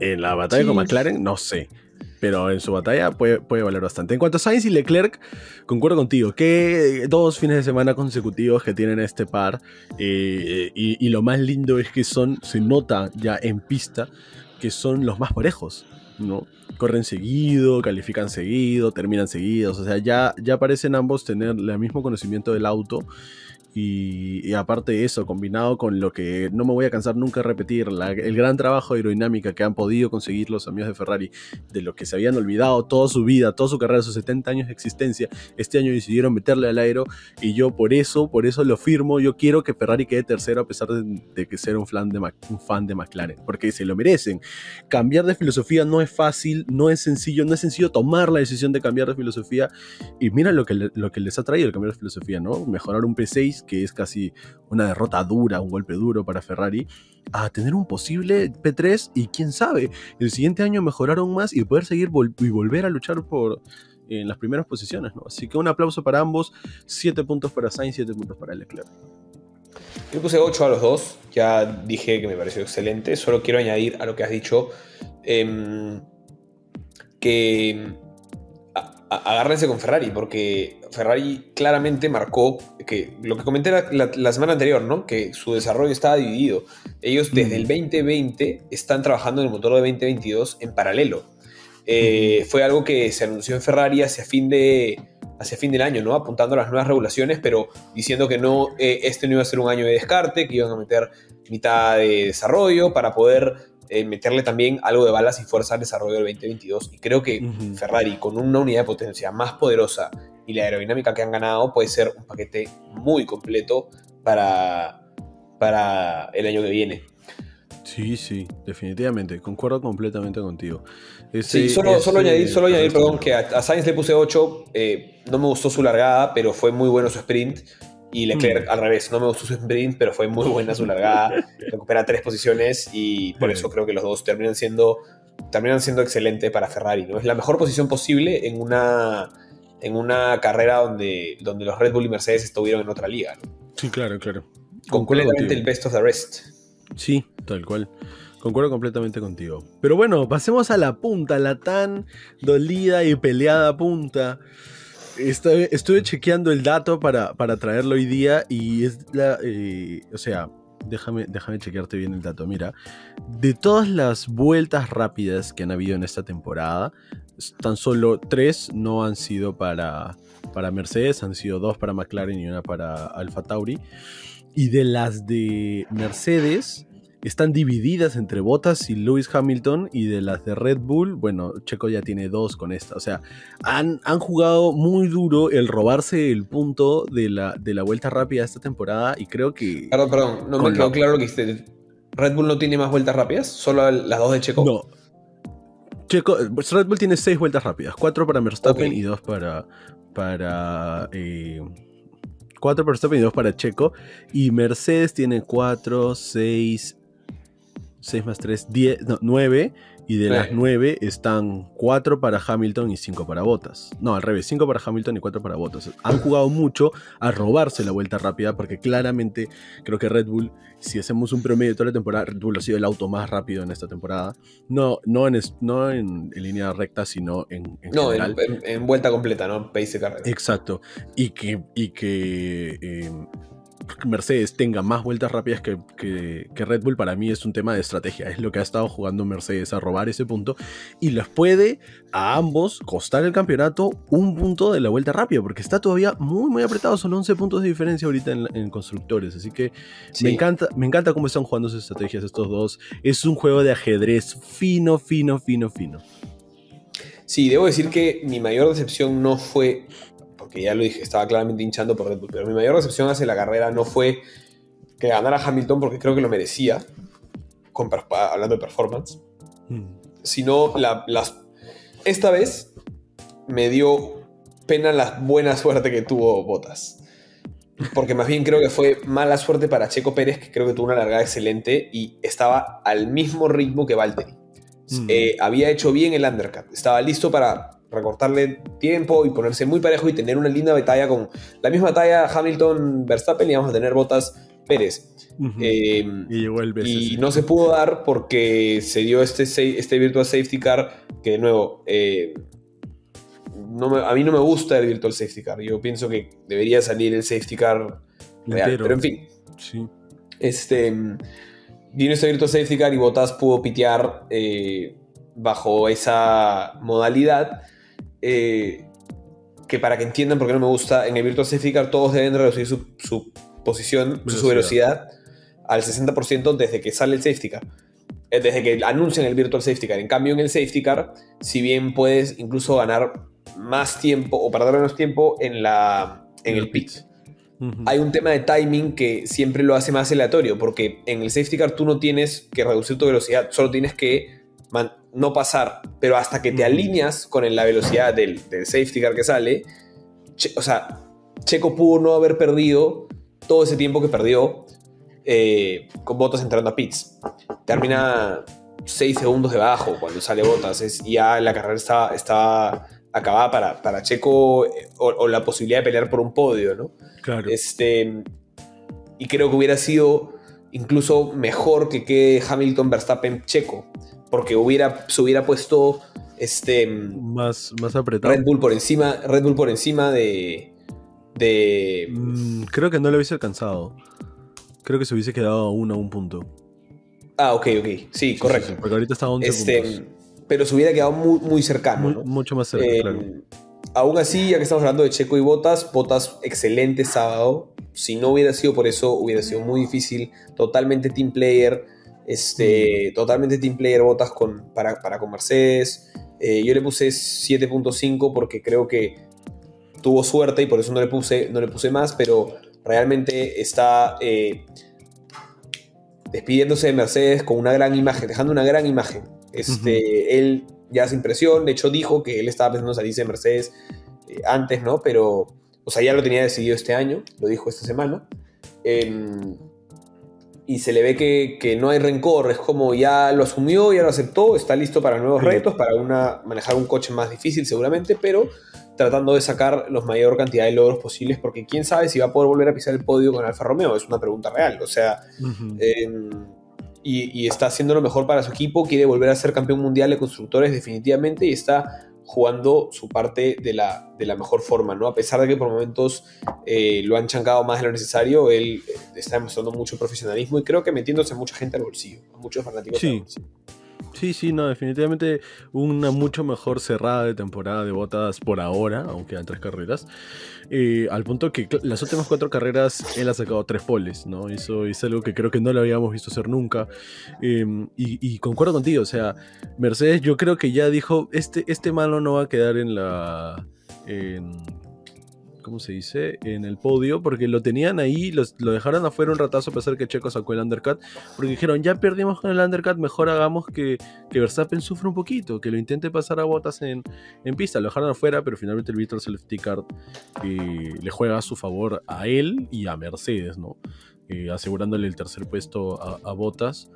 En la batalla Sí. con McLaren, no sé. Pero en su batalla puede, puede valer bastante. En cuanto a Sainz y Leclerc, concuerdo contigo. Que dos fines de semana consecutivos que tienen este par. eh, y, y lo más lindo es que son, se nota ya en pista, que son los más parejos. ¿no? Corren seguido, califican seguido, terminan seguidos. O sea, ya, ya parecen ambos tener el mismo conocimiento del auto. Y, y aparte de eso, combinado con lo que no me voy a cansar nunca de repetir, la- el gran trabajo de aerodinámica que han podido conseguir los amigos de Ferrari, de lo que se habían olvidado toda su vida, toda su carrera, sus 70 años de existencia, este año decidieron meterle al aero y yo por eso, por eso lo firmo, yo quiero que Ferrari quede tercero a pesar de, de que ser un fan, de, un fan de McLaren, porque se lo merecen. Cambiar de filosofía no es fácil, no es sencillo, no es sencillo tomar la decisión de cambiar de filosofía y mira lo que, lo que les ha traído el cambiar de filosofía, ¿no? Mejorar un P6, que es casi una derrota dura, un golpe duro para Ferrari, a tener un posible P3 y quién sabe, el siguiente año mejorar aún más y poder seguir y volver a luchar por en las primeras posiciones. Así que un aplauso para ambos, 7 puntos para Sainz, 7 puntos para Leclerc. Yo puse 8 a los dos, ya dije que me pareció excelente, solo quiero añadir a lo que has dicho em, que agárrense con Ferrari, porque Ferrari claramente marcó que lo que comenté la, semana anterior, ¿no? Que su desarrollo estaba dividido. Ellos desde el 2020 están trabajando en el motor de 2022 en paralelo. Eh, fue algo que se anunció en Ferrari hacia fin de hacia fin del año, ¿no? Apuntando a las nuevas regulaciones, pero diciendo que no, eh, este no iba a ser un año de descarte, que iban a meter mitad de desarrollo para poder eh, meterle también algo de balas y fuerza al desarrollo del 2022. Y creo que Ferrari, con una unidad de potencia más poderosa y la aerodinámica que han ganado, puede ser un paquete muy completo para, para el año que viene. Sí, sí, definitivamente, concuerdo completamente contigo. sí, solo, solo añadir, solo añadir perdón, que a, Sainz le puse 8, eh, no me gustó su largada, pero fue muy bueno su sprint. Y Leclerc mm. al revés, no me gustó su sprint, pero fue muy buena su largada. <laughs> recupera tres posiciones y por eso creo que los dos terminan siendo, terminan siendo excelentes para Ferrari. ¿no? Es la mejor posición posible en una, en una carrera donde, donde los Red Bull y Mercedes estuvieron en otra liga. Sí, claro, claro. Completamente el best of the rest. Sí, tal cual. Concuerdo completamente contigo. Pero bueno, pasemos a la punta, la tan dolida y peleada punta Estuve, chequeando el dato para, para, traerlo hoy día y es la. Eh, o sea, déjame, déjame chequearte bien el dato. Mira, de todas las vueltas rápidas que han habido en esta temporada, tan solo tres no han sido para, para Mercedes, han sido dos para McLaren y una para Alfa Tauri. Y de las de Mercedes, están divididas entre Bottas y Lewis Hamilton y de las de Red Bull, bueno, Checo ya tiene dos con esta. O sea, han, han jugado muy duro el robarse el punto de la, de la vuelta rápida esta temporada y creo que... Perdón, perdón, no me quedó claro lo que hiciste. ¿Red Bull no tiene más vueltas rápidas? ¿Solo las dos de Checo? No. Checo, Red Bull tiene seis vueltas rápidas, cuatro para Verstappen y dos para... para eh, 4 para Verstappen y 2 para Checo. Y Mercedes tiene 4, 6, 6 más 3, 10, no, 9. Y de las 9 están 4 para Hamilton y 5 para Bottas. No, al revés, 5 para Hamilton y 4 para Bottas. Han jugado mucho a robarse la vuelta rápida porque claramente creo que Red Bull, si hacemos un promedio de toda la temporada, Red Bull ha sido el auto más rápido en esta temporada. No, no, en, no en, línea recta, sino en, en no, En, vuelta completa, ¿no? Pace de carrera. Exacto. Y que, y que eh, Mercedes tenga más vueltas rápidas que, Red Bull, para mí es un tema de estrategia. Es lo que ha estado jugando Mercedes a robar ese punto. Y les puede a ambos costar el campeonato un punto de la vuelta rápida, porque está todavía muy, muy apretado. Son 11 puntos de diferencia ahorita en, constructores. Así que me, encanta, me encanta cómo están jugando sus estrategias estos dos. Es un juego de ajedrez fino, fino, fino, fino. Sí, debo decir que mi mayor decepción no fue porque ya lo dije, estaba claramente hinchando por Red Bull, pero mi mayor decepción hacia la carrera no fue que ganara Hamilton porque creo que lo merecía, hablando de performance, mm. sino las, esta vez me dio pena la buena suerte que tuvo Bottas. Porque más bien creo que fue mala suerte para Checo Pérez, que creo que tuvo una largada excelente y estaba al mismo ritmo que Valtteri. Mm. Eh, había hecho bien el undercut, estaba listo para recortarle tiempo y ponerse muy parejo y tener una linda batalla con la misma batalla Hamilton-Verstappen y vamos a tener botas Pérez. Eh, y, no se pudo dar porque se dio este, este Virtual Safety Car que de nuevo... Eh, no a mí no me gusta el Virtual Safety Car. Yo pienso que debería salir el Safety Car real. Pero en fin. Este, vino este Virtual Safety Car y Botas pudo pitear eh, bajo esa modalidad. Eh, que para que entiendan por qué no me gusta, en el Virtual Safety Car todos deben reducir su, posición, su velocidad al 60% desde que sale el Safety Car. Eh, desde que anuncian el Virtual Safety Car. En cambio, en el Safety Car, si bien puedes incluso ganar más tiempo o perder menos tiempo en, la, en el pit. Hay un tema de timing que siempre lo hace más aleatorio, porque en el safety car tú no tienes que reducir tu velocidad, solo tienes que no pasar, pero hasta que te alineas con la velocidad del, safety car que sale, o sea, Checo pudo no haber perdido todo ese tiempo que perdió eh, con Botas entrando a pits. Termina 6 segundos debajo cuando sale Botas, es, ya la carrera está, está acabada para, para Checo eh, o, la posibilidad de pelear por un podio, ¿no? Claro. Este, y creo que hubiera sido incluso mejor que quede Hamilton, Verstappen, Checo porque hubiera, se hubiera puesto Este, más, más apretado. Red Bull por encima, Red Bull por encima de... de mm, creo que no lo hubiese alcanzado. Creo que se hubiese quedado a uno a un punto. Ah, ok, ok. Sí, correcto. porque ahorita está a 11 este, puntos. Pero se hubiera quedado muy, muy cercano. Mucho más cerca, eh, claro. Aún así, ya que estamos hablando de Checo y Botas, Botas excelente sábado. Si no hubiera sido por eso, hubiera sido muy difícil. Totalmente team player. Este. Totalmente team player Botas con, para, para con Mercedes. Eh, yo le puse 7.5 porque creo que tuvo suerte y por eso no le puse, no le puse más, pero realmente está eh, despidiéndose de Mercedes con una gran imagen, dejando una gran imagen. Este, Él ya hace impresión, de hecho dijo que él estaba pensando salirse de Mercedes eh, antes, ¿no? Pero, o sea, ya lo tenía decidido este año, lo dijo esta semana. Eh, y se le ve que, que, no hay rencor, es como ya lo asumió, ya lo aceptó, está listo para nuevos retos, para una, manejar un coche más difícil seguramente, pero tratando de sacar la mayor cantidad de logros posibles, porque quién sabe si va a poder volver a pisar el podio con Alfa Romeo, es una pregunta real, o sea, uh -huh. eh, y, y, está haciendo lo mejor para su equipo, quiere volver a ser campeón mundial de constructores definitivamente y está jugando su parte de la, de la mejor forma, ¿no? A pesar de que por momentos eh, lo han chancado más de lo necesario, él eh, está demostrando mucho profesionalismo y creo que metiéndose a mucha gente al bolsillo, a muchos fanáticos sí. al bolsillo. Sí, sí, no, definitivamente una mucho mejor cerrada de temporada de botas por ahora, aunque quedan tres carreras. Eh, al punto que las últimas cuatro carreras él ha sacado tres poles, ¿no? Eso es algo que creo que no lo habíamos visto hacer nunca. Eh, y, concuerdo contigo, o sea, Mercedes yo creo que ya dijo, este, este mano no va a quedar en la... ¿cómo se dice? En el podio, porque lo tenían ahí, los, lo dejaron afuera un ratazo a pesar que Checo sacó el undercut, porque dijeron, ya perdimos con el undercut, mejor hagamos que, que Verstappen sufra un poquito, que lo intente pasar a botas en, en pista. Lo dejaron afuera, pero finalmente el Victor Safety Card eh, le juega a su favor a él y a Mercedes, ¿no? Eh, asegurándole el tercer puesto a, a Botas.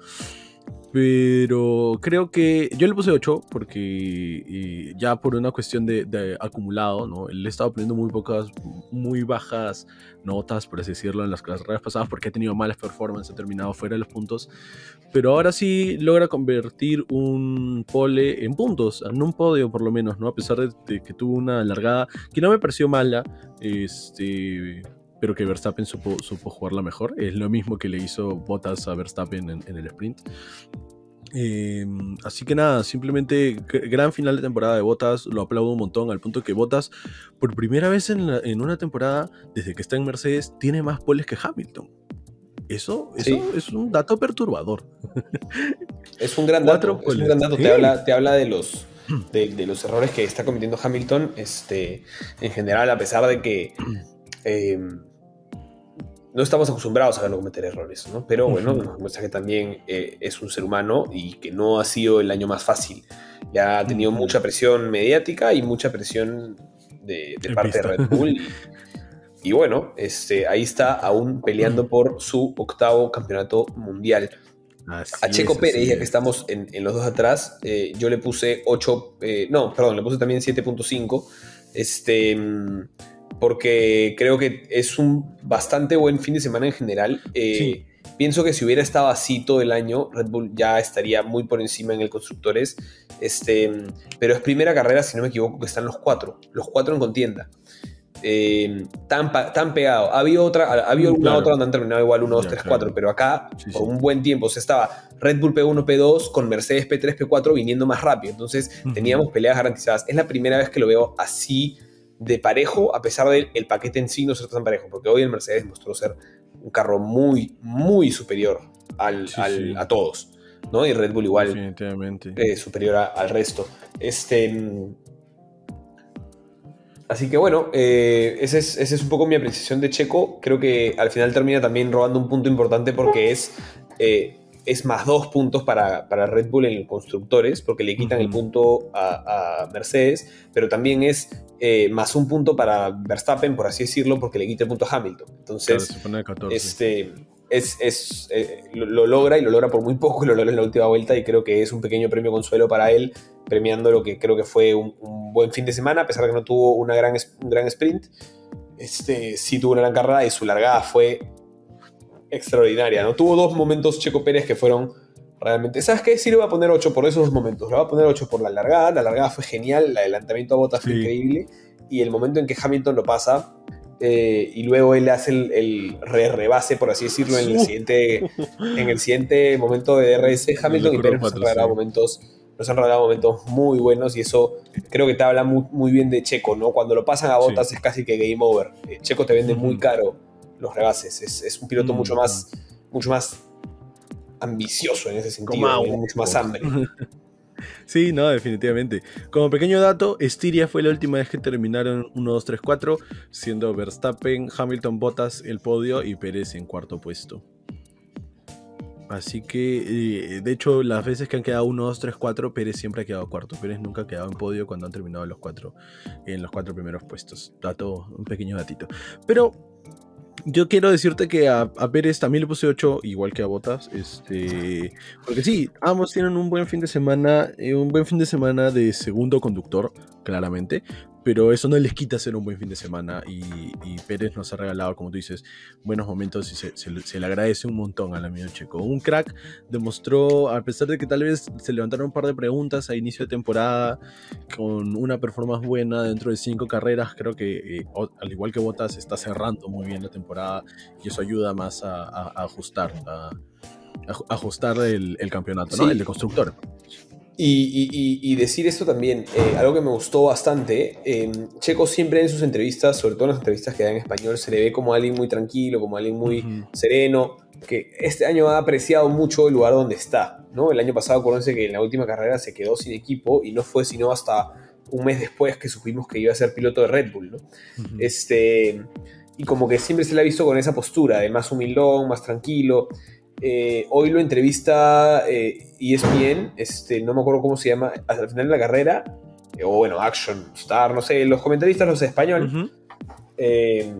Pero creo que yo le puse 8 porque ya por una cuestión de, de, acumulado, ¿no? Le estaba poniendo muy pocas, muy bajas notas, por así decirlo, en las carreras pasadas porque ha tenido malas performances, ha terminado fuera de los puntos. Pero ahora sí logra convertir un pole en puntos, en un podio por lo menos, ¿no? A pesar de, de que tuvo una largada que no me pareció mala, este pero que Verstappen supo, supo, jugarla mejor. Es lo mismo que le hizo Bottas a Verstappen en, en el sprint. Eh, así que nada, simplemente gran final de temporada de Bottas, lo aplaudo un montón, al punto que Bottas, por primera vez en, la, en una temporada, desde que está en Mercedes, tiene más poles que Hamilton. Eso, eso sí. es un dato perturbador. <laughs> Es un gran dato. Es un gran dato. Te, habla, te habla de los, de, de, los errores que está cometiendo Hamilton este, en general, a pesar de que <clears throat> eh, no estamos acostumbrados a verlo cometer errores, ¿no? Pero bueno, nos muestra que también eh, es un ser humano y que no ha sido el año más fácil. Ya ha tenido mucha presión mediática y mucha presión de, de parte de Red Bull. Y, y, bueno, este, ahí está aún peleando por su octavo campeonato mundial. Así a Checo es, Pérez, ya que estamos en, en, los dos atrás, eh, yo le puse 8, eh, no, perdón, le puse también 7.5. Este porque creo que es un bastante buen fin de semana en general. Eh, sí. Pienso que si hubiera estado así todo el año, Red Bull ya estaría muy por encima en el constructores. Este, pero es primera carrera, si no me equivoco, que están los cuatro. Los cuatro en contienda. Eh, tan, tan, pegado. Ha habido otra, ha habido una claro. otra donde han terminado igual 1, 2, 3, 4, pero acá sí, por sí. un buen tiempo. O sea, estaba Red Bull P1, P2 con Mercedes P3, P4 viniendo más rápido. Entonces uh -huh. teníamos peleas garantizadas. Es la primera vez que lo veo así de parejo, a pesar del el paquete en sí no ser tan parejo, porque hoy el Mercedes mostró ser un carro muy, muy superior al, sí, al, sí. a todos, ¿no? Y Red Bull igual Definitivamente. Eh, superior a, al resto. Este, así que bueno, eh, esa es, ese es un poco mi apreciación de Checo. Creo que al final termina también robando un punto importante porque es... Eh, es más dos puntos para, para, Red Bull en constructores, porque le quitan uh -huh. el punto a, a, Mercedes, pero también es eh, más un punto para Verstappen, por así decirlo, porque le quita el punto a Hamilton. Entonces, claro, 14. este, es, es eh, lo, lo, logra y lo logra por muy poco, lo logra en la última vuelta y creo que es un pequeño premio consuelo para él, premiando lo que creo que fue un, un buen fin de semana, a pesar de que no tuvo una gran, un gran sprint. Este, sí tuvo una gran carrera y su largada fue extraordinaria. ¿no? Tuvo dos momentos Checo Pérez que fueron Realmente, ¿sabes qué? Sí le voy a poner 8 por esos momentos. Le voy a poner 8 por la largada. La largada fue genial, el adelantamiento a botas fue increíble. Y el momento en que Hamilton lo pasa, eh, y luego él hace el, rebase, por así decirlo, en el, siguiente, en el siguiente momento de DRS. Hamilton y Pérez nos han, regalado momentos, nos han regalado momentos muy buenos y eso creo que te habla muy, bien de Checo, ¿no? Cuando lo pasan a botas es casi que game over. Eh, Checo te vende muy caro los rebases, es, un piloto mucho más, mucho más ambicioso en ese sentido, mucho más hambre. <laughs> Sí, no, definitivamente. Como pequeño dato, Estiria fue la última vez que terminaron 1, 2, 3, 4, siendo Verstappen, Hamilton, Bottas el podio y Pérez en cuarto puesto. Así que, eh, de hecho, las veces que han quedado 1, 2, 3, 4, Pérez siempre ha quedado cuarto. Pérez nunca ha quedado en podio cuando han terminado los cuatro, en los cuatro primeros puestos. Dato, un pequeño datito. Pero yo quiero decirte que a, Pérez también le puse 8, igual que a Botas. Este, porque sí, ambos tienen un buen fin de semana, eh, un buen fin de semana de segundo conductor, claramente pero eso no les quita ser un buen fin de semana y, Pérez nos ha regalado, como tú dices, buenos momentos y se, le agradece un montón al amigo Checo. Un crack demostró, a pesar de que tal vez se levantaron un par de preguntas a inicio de temporada, con una performance buena dentro de cinco carreras, creo que eh, al igual que Bottas está cerrando muy bien la temporada y eso ayuda más a, ajustar, a, ajustar el, campeonato, ¿no? el de constructor. Y, decir esto también, eh, algo que me gustó bastante, eh, Checo siempre en sus entrevistas, sobre todo en las entrevistas que da en español, se le ve como alguien muy tranquilo, como alguien muy sereno, que este año ha apreciado mucho el lugar donde está, ¿no? El año pasado, acuérdense que en la última carrera se quedó sin equipo y no fue sino hasta un mes después que supimos que iba a ser piloto de Red Bull, ¿no? Este... Y como que siempre se le ha visto con esa postura, de más humildón, más tranquilo. Eh, hoy lo entrevista eh, ESPN, este, no me acuerdo cómo se llama, al final de la carrera, eh, o bueno, Action Star, no sé, los comentaristas los de español. Eh,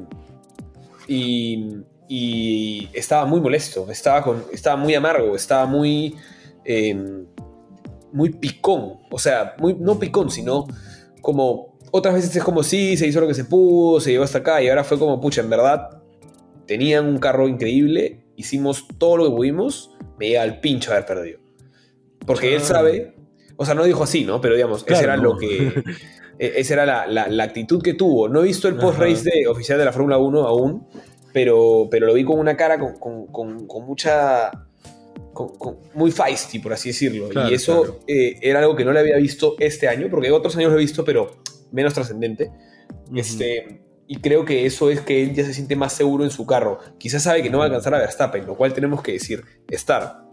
y, estaba muy molesto, estaba, con, estaba muy amargo, estaba muy, muy picón, o sea, muy, no picón, sino como otras veces es como sí, se hizo lo que se pudo, se llevó hasta acá y ahora fue como, pucha, en verdad tenían un carro increíble hicimos todo lo que pudimos, me llega al pincho haber perdido. Porque él ah. sabe, o sea, no dijo así, ¿no? Pero digamos, esa era lo que. <laughs> E, esa era la, actitud que tuvo. No he visto el post-race de, oficial de la Fórmula 1 aún, pero, pero lo vi con una cara con, mucha. muy feisty, por así decirlo. y eso eh, era algo que no le había visto este año, porque otros años lo he visto, pero menos trascendente. Este y creo que eso es que él ya se siente más seguro en su carro. Quizás sabe que no va a alcanzar a Verstappen, lo cual tenemos que decir, estar,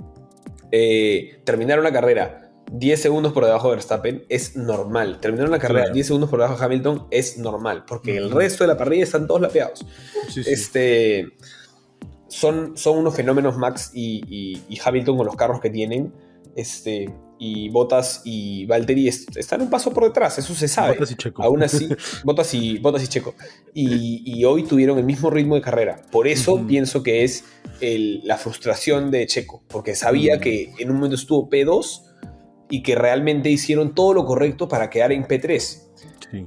eh, terminar una carrera 10 segundos por debajo de Verstappen es normal. Terminar una carrera 10 segundos por debajo de Hamilton es normal, porque el resto de la parrilla están todos lapeados. Este, son, son unos fenómenos Max y, y Hamilton con los carros que tienen. Este, y Botas y Valtteri están un paso por detrás, eso se sabe. Botas y Checo. Aún así, <laughs> Botas y, Botas y Checo. Y, hoy tuvieron el mismo ritmo de carrera. Por eso pienso que es la frustración de Checo, porque sabía que en un momento estuvo P2 y que realmente hicieron todo lo correcto para quedar en P3.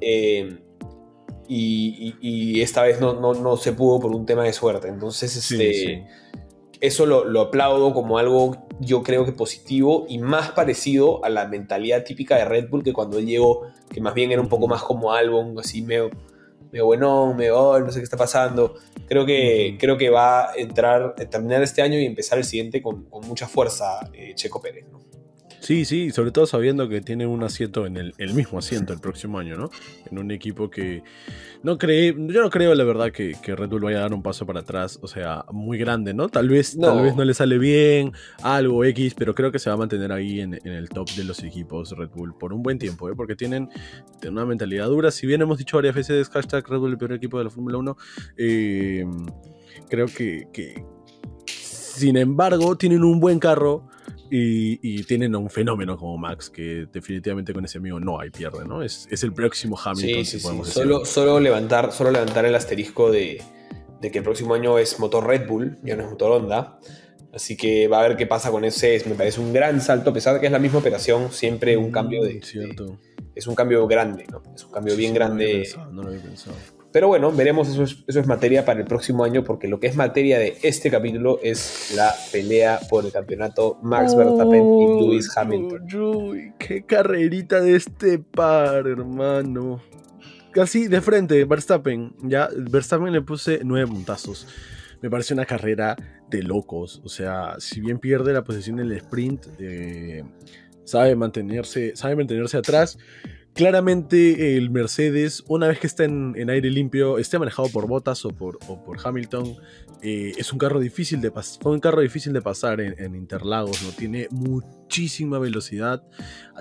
Eh, y, esta vez no, no, se pudo por un tema de suerte. Entonces, este, eso lo, aplaudo como algo yo creo que positivo y más parecido a la mentalidad típica de Red Bull que cuando él llegó, que más bien era un poco más como álbum, así medio, medio bueno, medio, oh, no sé qué está pasando. Creo que, creo que va a entrar, a terminar este año y empezar el siguiente con, mucha fuerza eh, Checo Pérez. ¿no? Sí, sí, sobre todo sabiendo que tiene un asiento en el, el, mismo asiento el próximo año, ¿no? En un equipo que no cree, yo no creo la verdad que, que, Red Bull vaya a dar un paso para atrás, o sea, muy grande, ¿no? Tal vez no, tal vez no le sale bien, algo X, pero creo que se va a mantener ahí en, en el top de los equipos Red Bull por un buen tiempo, ¿eh? Porque tienen, una mentalidad dura, si bien hemos dicho varias veces hashtag Red Bull el peor equipo de la Fórmula 1, eh, creo que, que sin embargo tienen un buen carro y, tienen a un fenómeno como Max, que definitivamente con ese amigo no hay pierde, ¿no? Es, el próximo Hamilton, sí, sí, sí. Solo, solo, levantar, solo levantar el asterisco de, que el próximo año es motor Red Bull, ya no es motor Honda. Así que va a ver qué pasa con ese. Me parece un gran salto, a pesar de que es la misma operación, siempre un mm, cambio de. Cierto. es un cambio grande, ¿no? Es un cambio bien grande. No lo había pensado. Pero bueno, veremos, eso es, eso es materia para el próximo año, porque lo que es materia de este capítulo es la pelea por el campeonato Max Verstappen y Lewis Hamilton. Uy, qué carrerita de este par, hermano. Casi de frente, Verstappen. Ya, Verstappen le puse nueve puntazos. Me parece una carrera de locos. O sea, si bien pierde la posición en el sprint, eh, sabe, mantenerse, sabe mantenerse atrás. Claramente el Mercedes, una vez que está en, aire limpio, esté manejado por Bottas o por, por Hamilton, eh, es un carro difícil de un carro difícil de pasar en, Interlagos, ¿no? Tiene muchísima velocidad,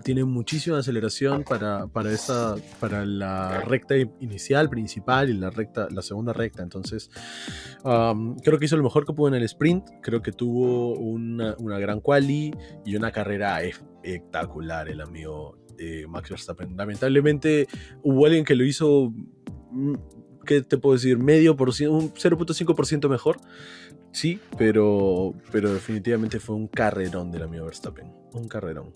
tiene muchísima aceleración para, para, esa, para la recta inicial, principal y la recta, la segunda recta. Entonces, creo que hizo lo mejor que pudo en el sprint. Creo que tuvo una, una gran quali y una carrera espectacular el amigo Max Verstappen. Lamentablemente hubo alguien que lo hizo, mm, ¿qué te puedo decir? Medio por ciento, un 0.5% mejor. Sí, pero, pero definitivamente fue un carrerón del amigo Verstappen. Un carrerón.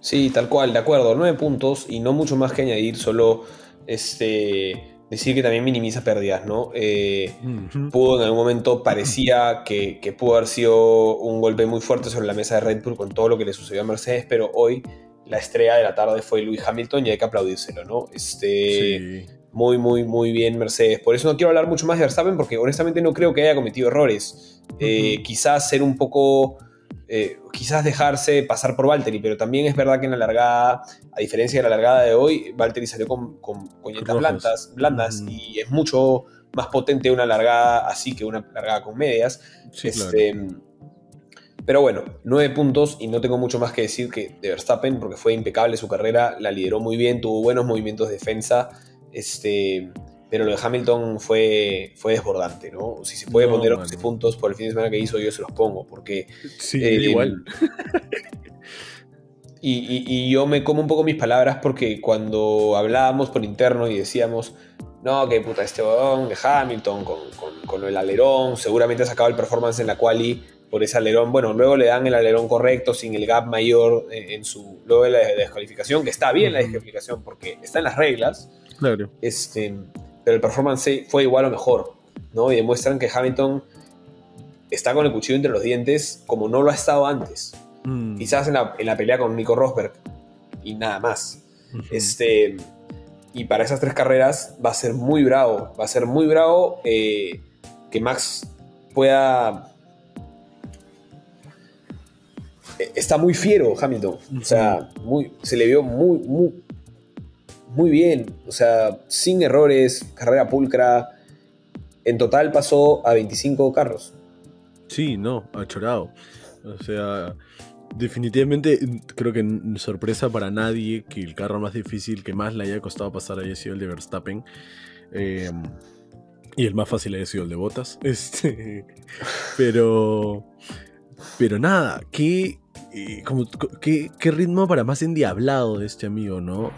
Sí, tal cual, de acuerdo. Nueve puntos y no mucho más que añadir, solo este decir que también minimiza pérdidas, ¿no? Eh, pudo en algún momento, parecía que, que, pudo haber sido un golpe muy fuerte sobre la mesa de Red Bull con todo lo que le sucedió a Mercedes, pero hoy la estrella de la tarde fue Lewis Hamilton y hay que aplaudírselo, ¿no? Este, Muy, muy, muy bien Mercedes. Por eso no quiero hablar mucho más de Verstappen porque honestamente no creo que haya cometido errores. Eh, quizás ser un poco... Eh, quizás dejarse pasar por Valtteri, pero también es verdad que en la largada, a diferencia de la largada de hoy, Valtteri salió con, con, blandas, blandas y es mucho más potente una largada así que una largada con medias. este, pero bueno, nueve puntos y no tengo mucho más que decir que de Verstappen, porque fue impecable su carrera, la lideró muy bien, tuvo buenos movimientos de defensa, este, pero lo de Hamilton fue, fue desbordante, ¿no? Si se puede poner 11 puntos por el fin de semana que hizo, yo se los pongo, porque... Sí, eh, igual. <laughs> Y, yo me como un poco mis palabras porque cuando hablábamos por interno y decíamos, no, que puta este bodón de Hamilton con, con, lo del alerón, seguramente ha sacado el performance en la quali por ese alerón. Bueno, luego le dan el alerón correcto, sin el gap mayor en su. Luego de la descalificación, que está bien la descalificación porque está en las reglas. Claro. Este, pero el performance fue igual o mejor, ¿no? Y demuestran que Hamilton está con el cuchillo entre los dientes como no lo ha estado antes. Mm. Quizás en la, pelea con Nico Rosberg y nada más. Este. Y para esas tres carreras va a ser muy bravo. Va a ser muy bravo eh, que Max pueda está muy fiero Hamilton. O sea, muy, se le vio muy, muy, muy bien. O sea, sin errores, carrera pulcra. En total pasó a 25 carros. Sí, no, ha chorado. O sea, definitivamente creo que sorpresa para nadie que el carro más difícil que más le haya costado pasar haya sido el de Verstappen. Em, y el más fácil haya sido el de Botas. <laughs> Este, pero, pero nada, qué, como, ¿qué, ritmo para más endiablado de este amigo, ¿no?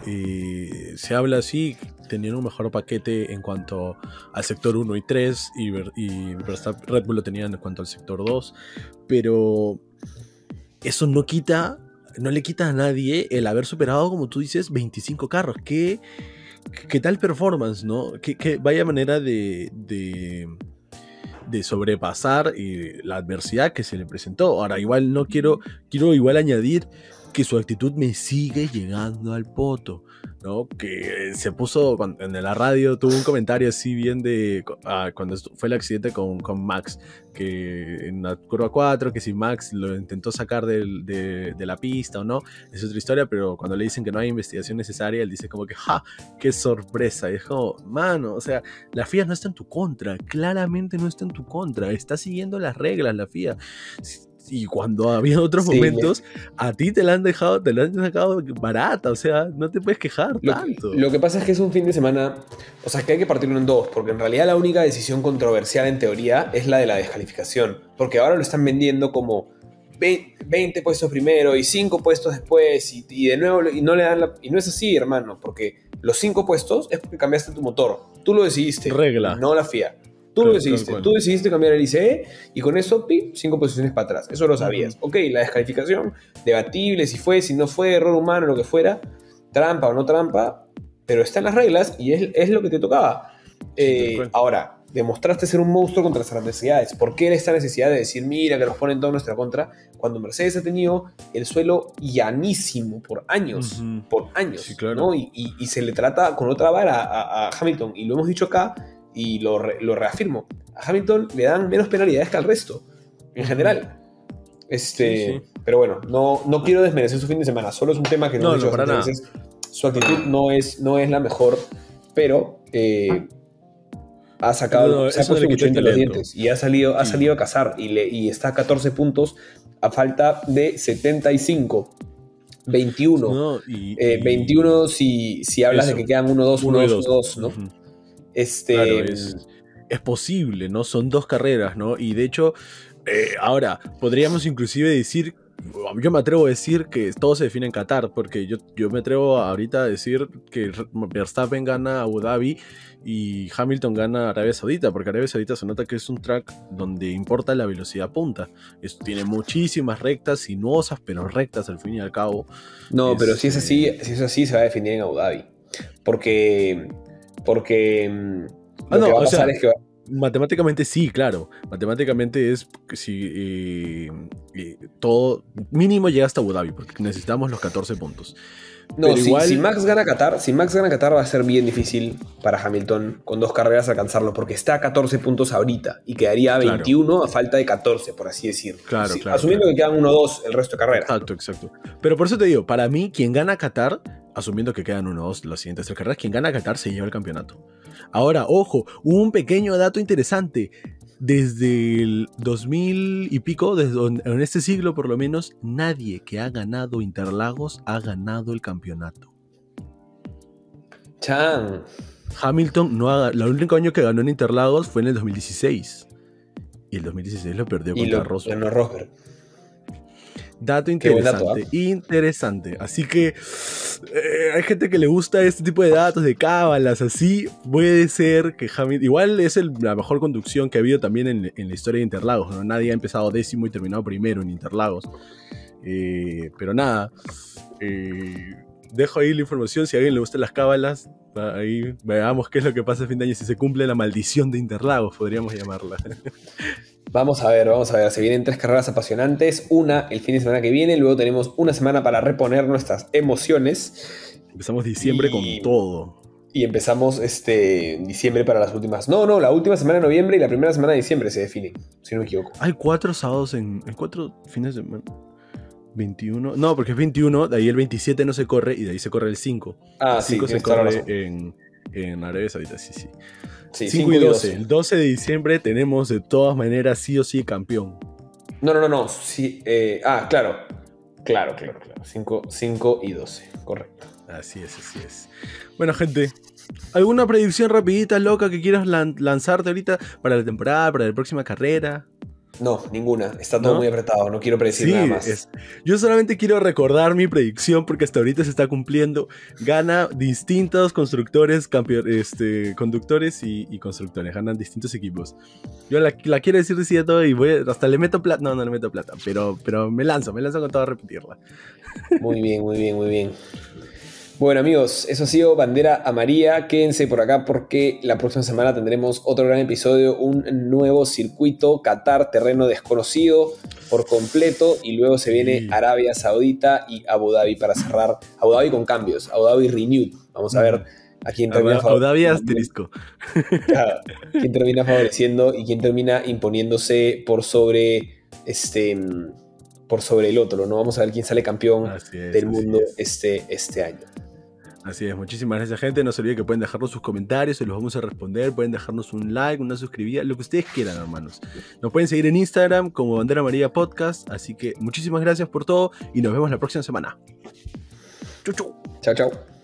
se habla así, tenían un mejor paquete en cuanto al sector 1 y 3, y, y Red Bull lo tenían en cuanto al sector 2, pero eso no quita, no le quita a nadie el haber superado, como tú dices, 25 carros. ¿Qué, qué tal performance, no? ¿Qué, vaya manera de sobrepasar eh, la adversidad que se le presentó. Ahora, igual no quiero, quiero igual añadir que su actitud me sigue llegando al poto. Que se puso en la radio, tuvo un comentario así bien de ah, cuando fue el accidente con, Max, que en la curva 4, que si Max lo intentó sacar de, la pista o no, es otra historia, pero cuando le dicen que no hay investigación necesaria, él dice como que, ¡ja! ¡Qué sorpresa! Y es como, mano, o sea, la FIA no está en tu contra, claramente no está en tu contra, está siguiendo las reglas la FIA y cuando había otros momentos, a ti te la han dejado, te la han sacado barata, o sea, no te puedes quejar tanto. lo que pasa es que es un fin de semana, o sea, que hay que partirlo en dos, porque en realidad la única decisión controversial en teoría es la de la descalificación, porque ahora lo están vendiendo como 20 puestos primero y 5 puestos después y, de nuevo y no le dan y no es así, hermano, porque los 5 puestos es porque cambiaste tu motor. Tú lo decidiste. Regla. No la FIA. Tú lo decidiste. Tú decidiste cambiar el ICE y con eso, pi, cinco posiciones para atrás. Eso lo sabías. Ok, la descalificación, debatible si fue, si no fue, error humano, lo que fuera, trampa o no trampa, pero está en las reglas y es, lo que te tocaba. Eh, ahora, demostraste ser un monstruo contra las adversidades. ¿Por qué esta necesidad de decir, mira, que nos ponen todo en nuestra contra? Cuando Mercedes ha tenido el suelo llanísimo por años, por años, ¿no? Y, se le trata con otra vara a, Hamilton. Y lo hemos dicho acá y lo, reafirmo. A Hamilton le dan menos penalidades que al resto, en general. Este, Pero bueno, no, no quiero desmerecer su fin de semana, solo es un tema que no, he dicho veces. Su actitud no es, no es la mejor, pero eh, ha sacado, se ha puesto mucho entre los dientes y ha salido, ha salido a cazar y, le, y está a 14 puntos a falta de 75. 21. 21 si, si hablas de que quedan 1-2, 1-2, 2 ¿no? Este. es, es, posible, ¿no? Son dos carreras, ¿no? Y de hecho, eh, ahora, podríamos inclusive decir yo me atrevo a decir que todo se define en Qatar, porque yo, yo me atrevo ahorita a decir que Verstappen gana Abu Dhabi y Hamilton gana Arabia Saudita, porque Arabia Saudita se nota que es un track donde importa la velocidad punta. tiene muchísimas rectas, sinuosas, pero rectas al fin y al cabo. No, pero si es así, si es así, se va a definir en Abu Dhabi. Porque. Porque. Ah, no, o sea, es que Matemáticamente sí, claro. Matemáticamente es que si eh, eh, todo mínimo llega hasta Abu Dhabi, porque necesitamos los 14 puntos. No, si, Max gana Qatar, si Max gana Qatar va a ser bien difícil para Hamilton con dos carreras alcanzarlo, porque está a 14 puntos ahorita y quedaría a 21 a falta de 14, por así decirlo. Claro, claro. Asumiendo que quedan 1-2 el resto de carreras. Exacto, exacto. Pero por eso te digo, para mí, quien gana Qatar, asumiendo que quedan 1-2 las siguientes tres carreras, quien gana Qatar se lleva el campeonato. Ahora, ojo, un pequeño dato interesante. Desde el 2000 y pico, desde en este siglo por lo menos, nadie que ha ganado Interlagos ha ganado el campeonato. Chan. Hamilton no ha, el único año que ganó en Interlagos fue en el 2016. Y el 2016 lo perdió contra Rosberg. Dato interesante, ¿ah? interesante. Así que eh, hay gente que le gusta este tipo de datos, de cábalas, así. Puede ser que Hamilton. Igual es la mejor conducción que ha habido también en, la historia de Interlagos. Nadie ha empezado décimo y terminado primero en Interlagos. Eh, pero nada. Eh, dejo ahí la información. Si a alguien le gustan las cábalas, ahí veamos qué es lo que pasa a fin de año. Si se cumple la maldición de Interlagos, podríamos llamarla. <laughs> Vamos a ver, vamos a ver. Se vienen tres carreras apasionantes. Una el fin de semana que viene. Luego tenemos una semana para reponer nuestras emociones. Empezamos diciembre con todo. Y empezamos este diciembre para las últimas. No, no, la última semana de noviembre y la primera semana de diciembre se define, si no me equivoco. Hay cuatro sábados en. Hay cuatro fines de semana. 21. No, porque es 21, de ahí el 27 no se corre y de ahí se corre el 5. Ah, el 5 se corre en, en Arabia Saudita, sí, sí. 5 y 12. El 12 de diciembre tenemos de todas maneras sí o sí campeón. No, no, no, no. Sí, eh, ah, claro. Claro, claro, claro. 5, y 12. Correcto. Así es, así es. Bueno, gente. ¿Alguna predicción rapidita, loca, que quieras lanzarte ahorita para la temporada, para la próxima carrera? No, ninguna. Está todo muy apretado. No quiero predecir nada más. Yo solamente quiero recordar mi predicción porque hasta ahorita se está cumpliendo. Gana distintos constructores, este, conductores y, constructores. Ganan distintos equipos. Yo la, quiero decir diciendo y voy hasta le meto plata. No, no le meto plata. Pero, pero me lanzo, me lanzo con todo a repetirla. Muy bien, muy bien, muy bien. Bueno amigos, eso ha sido Bandera Amarilla. Quédense por acá porque la próxima semana tendremos otro gran episodio, un nuevo circuito, Qatar, terreno desconocido por completo y luego se viene Arabia Saudita y Abu Dhabi para cerrar. Abu Dhabi con cambios, Abu Dhabi renewed. Vamos a ver a quién termina Abu Dhabi asterisco. <laughs> quién termina favoreciendo y quién termina imponiéndose por sobre este por sobre el otro, ¿no? Vamos a ver quién sale campeón del mundo este, este año. Así es, muchísimas gracias gente. No se olviden que pueden dejarnos sus comentarios, se los vamos a responder. Pueden dejarnos un like, una suscribida, lo que ustedes quieran, hermanos. Nos pueden seguir en Instagram como Bandera María Podcast. Así que muchísimas gracias por todo y nos vemos la próxima semana. Chau, chau. Chao, chao.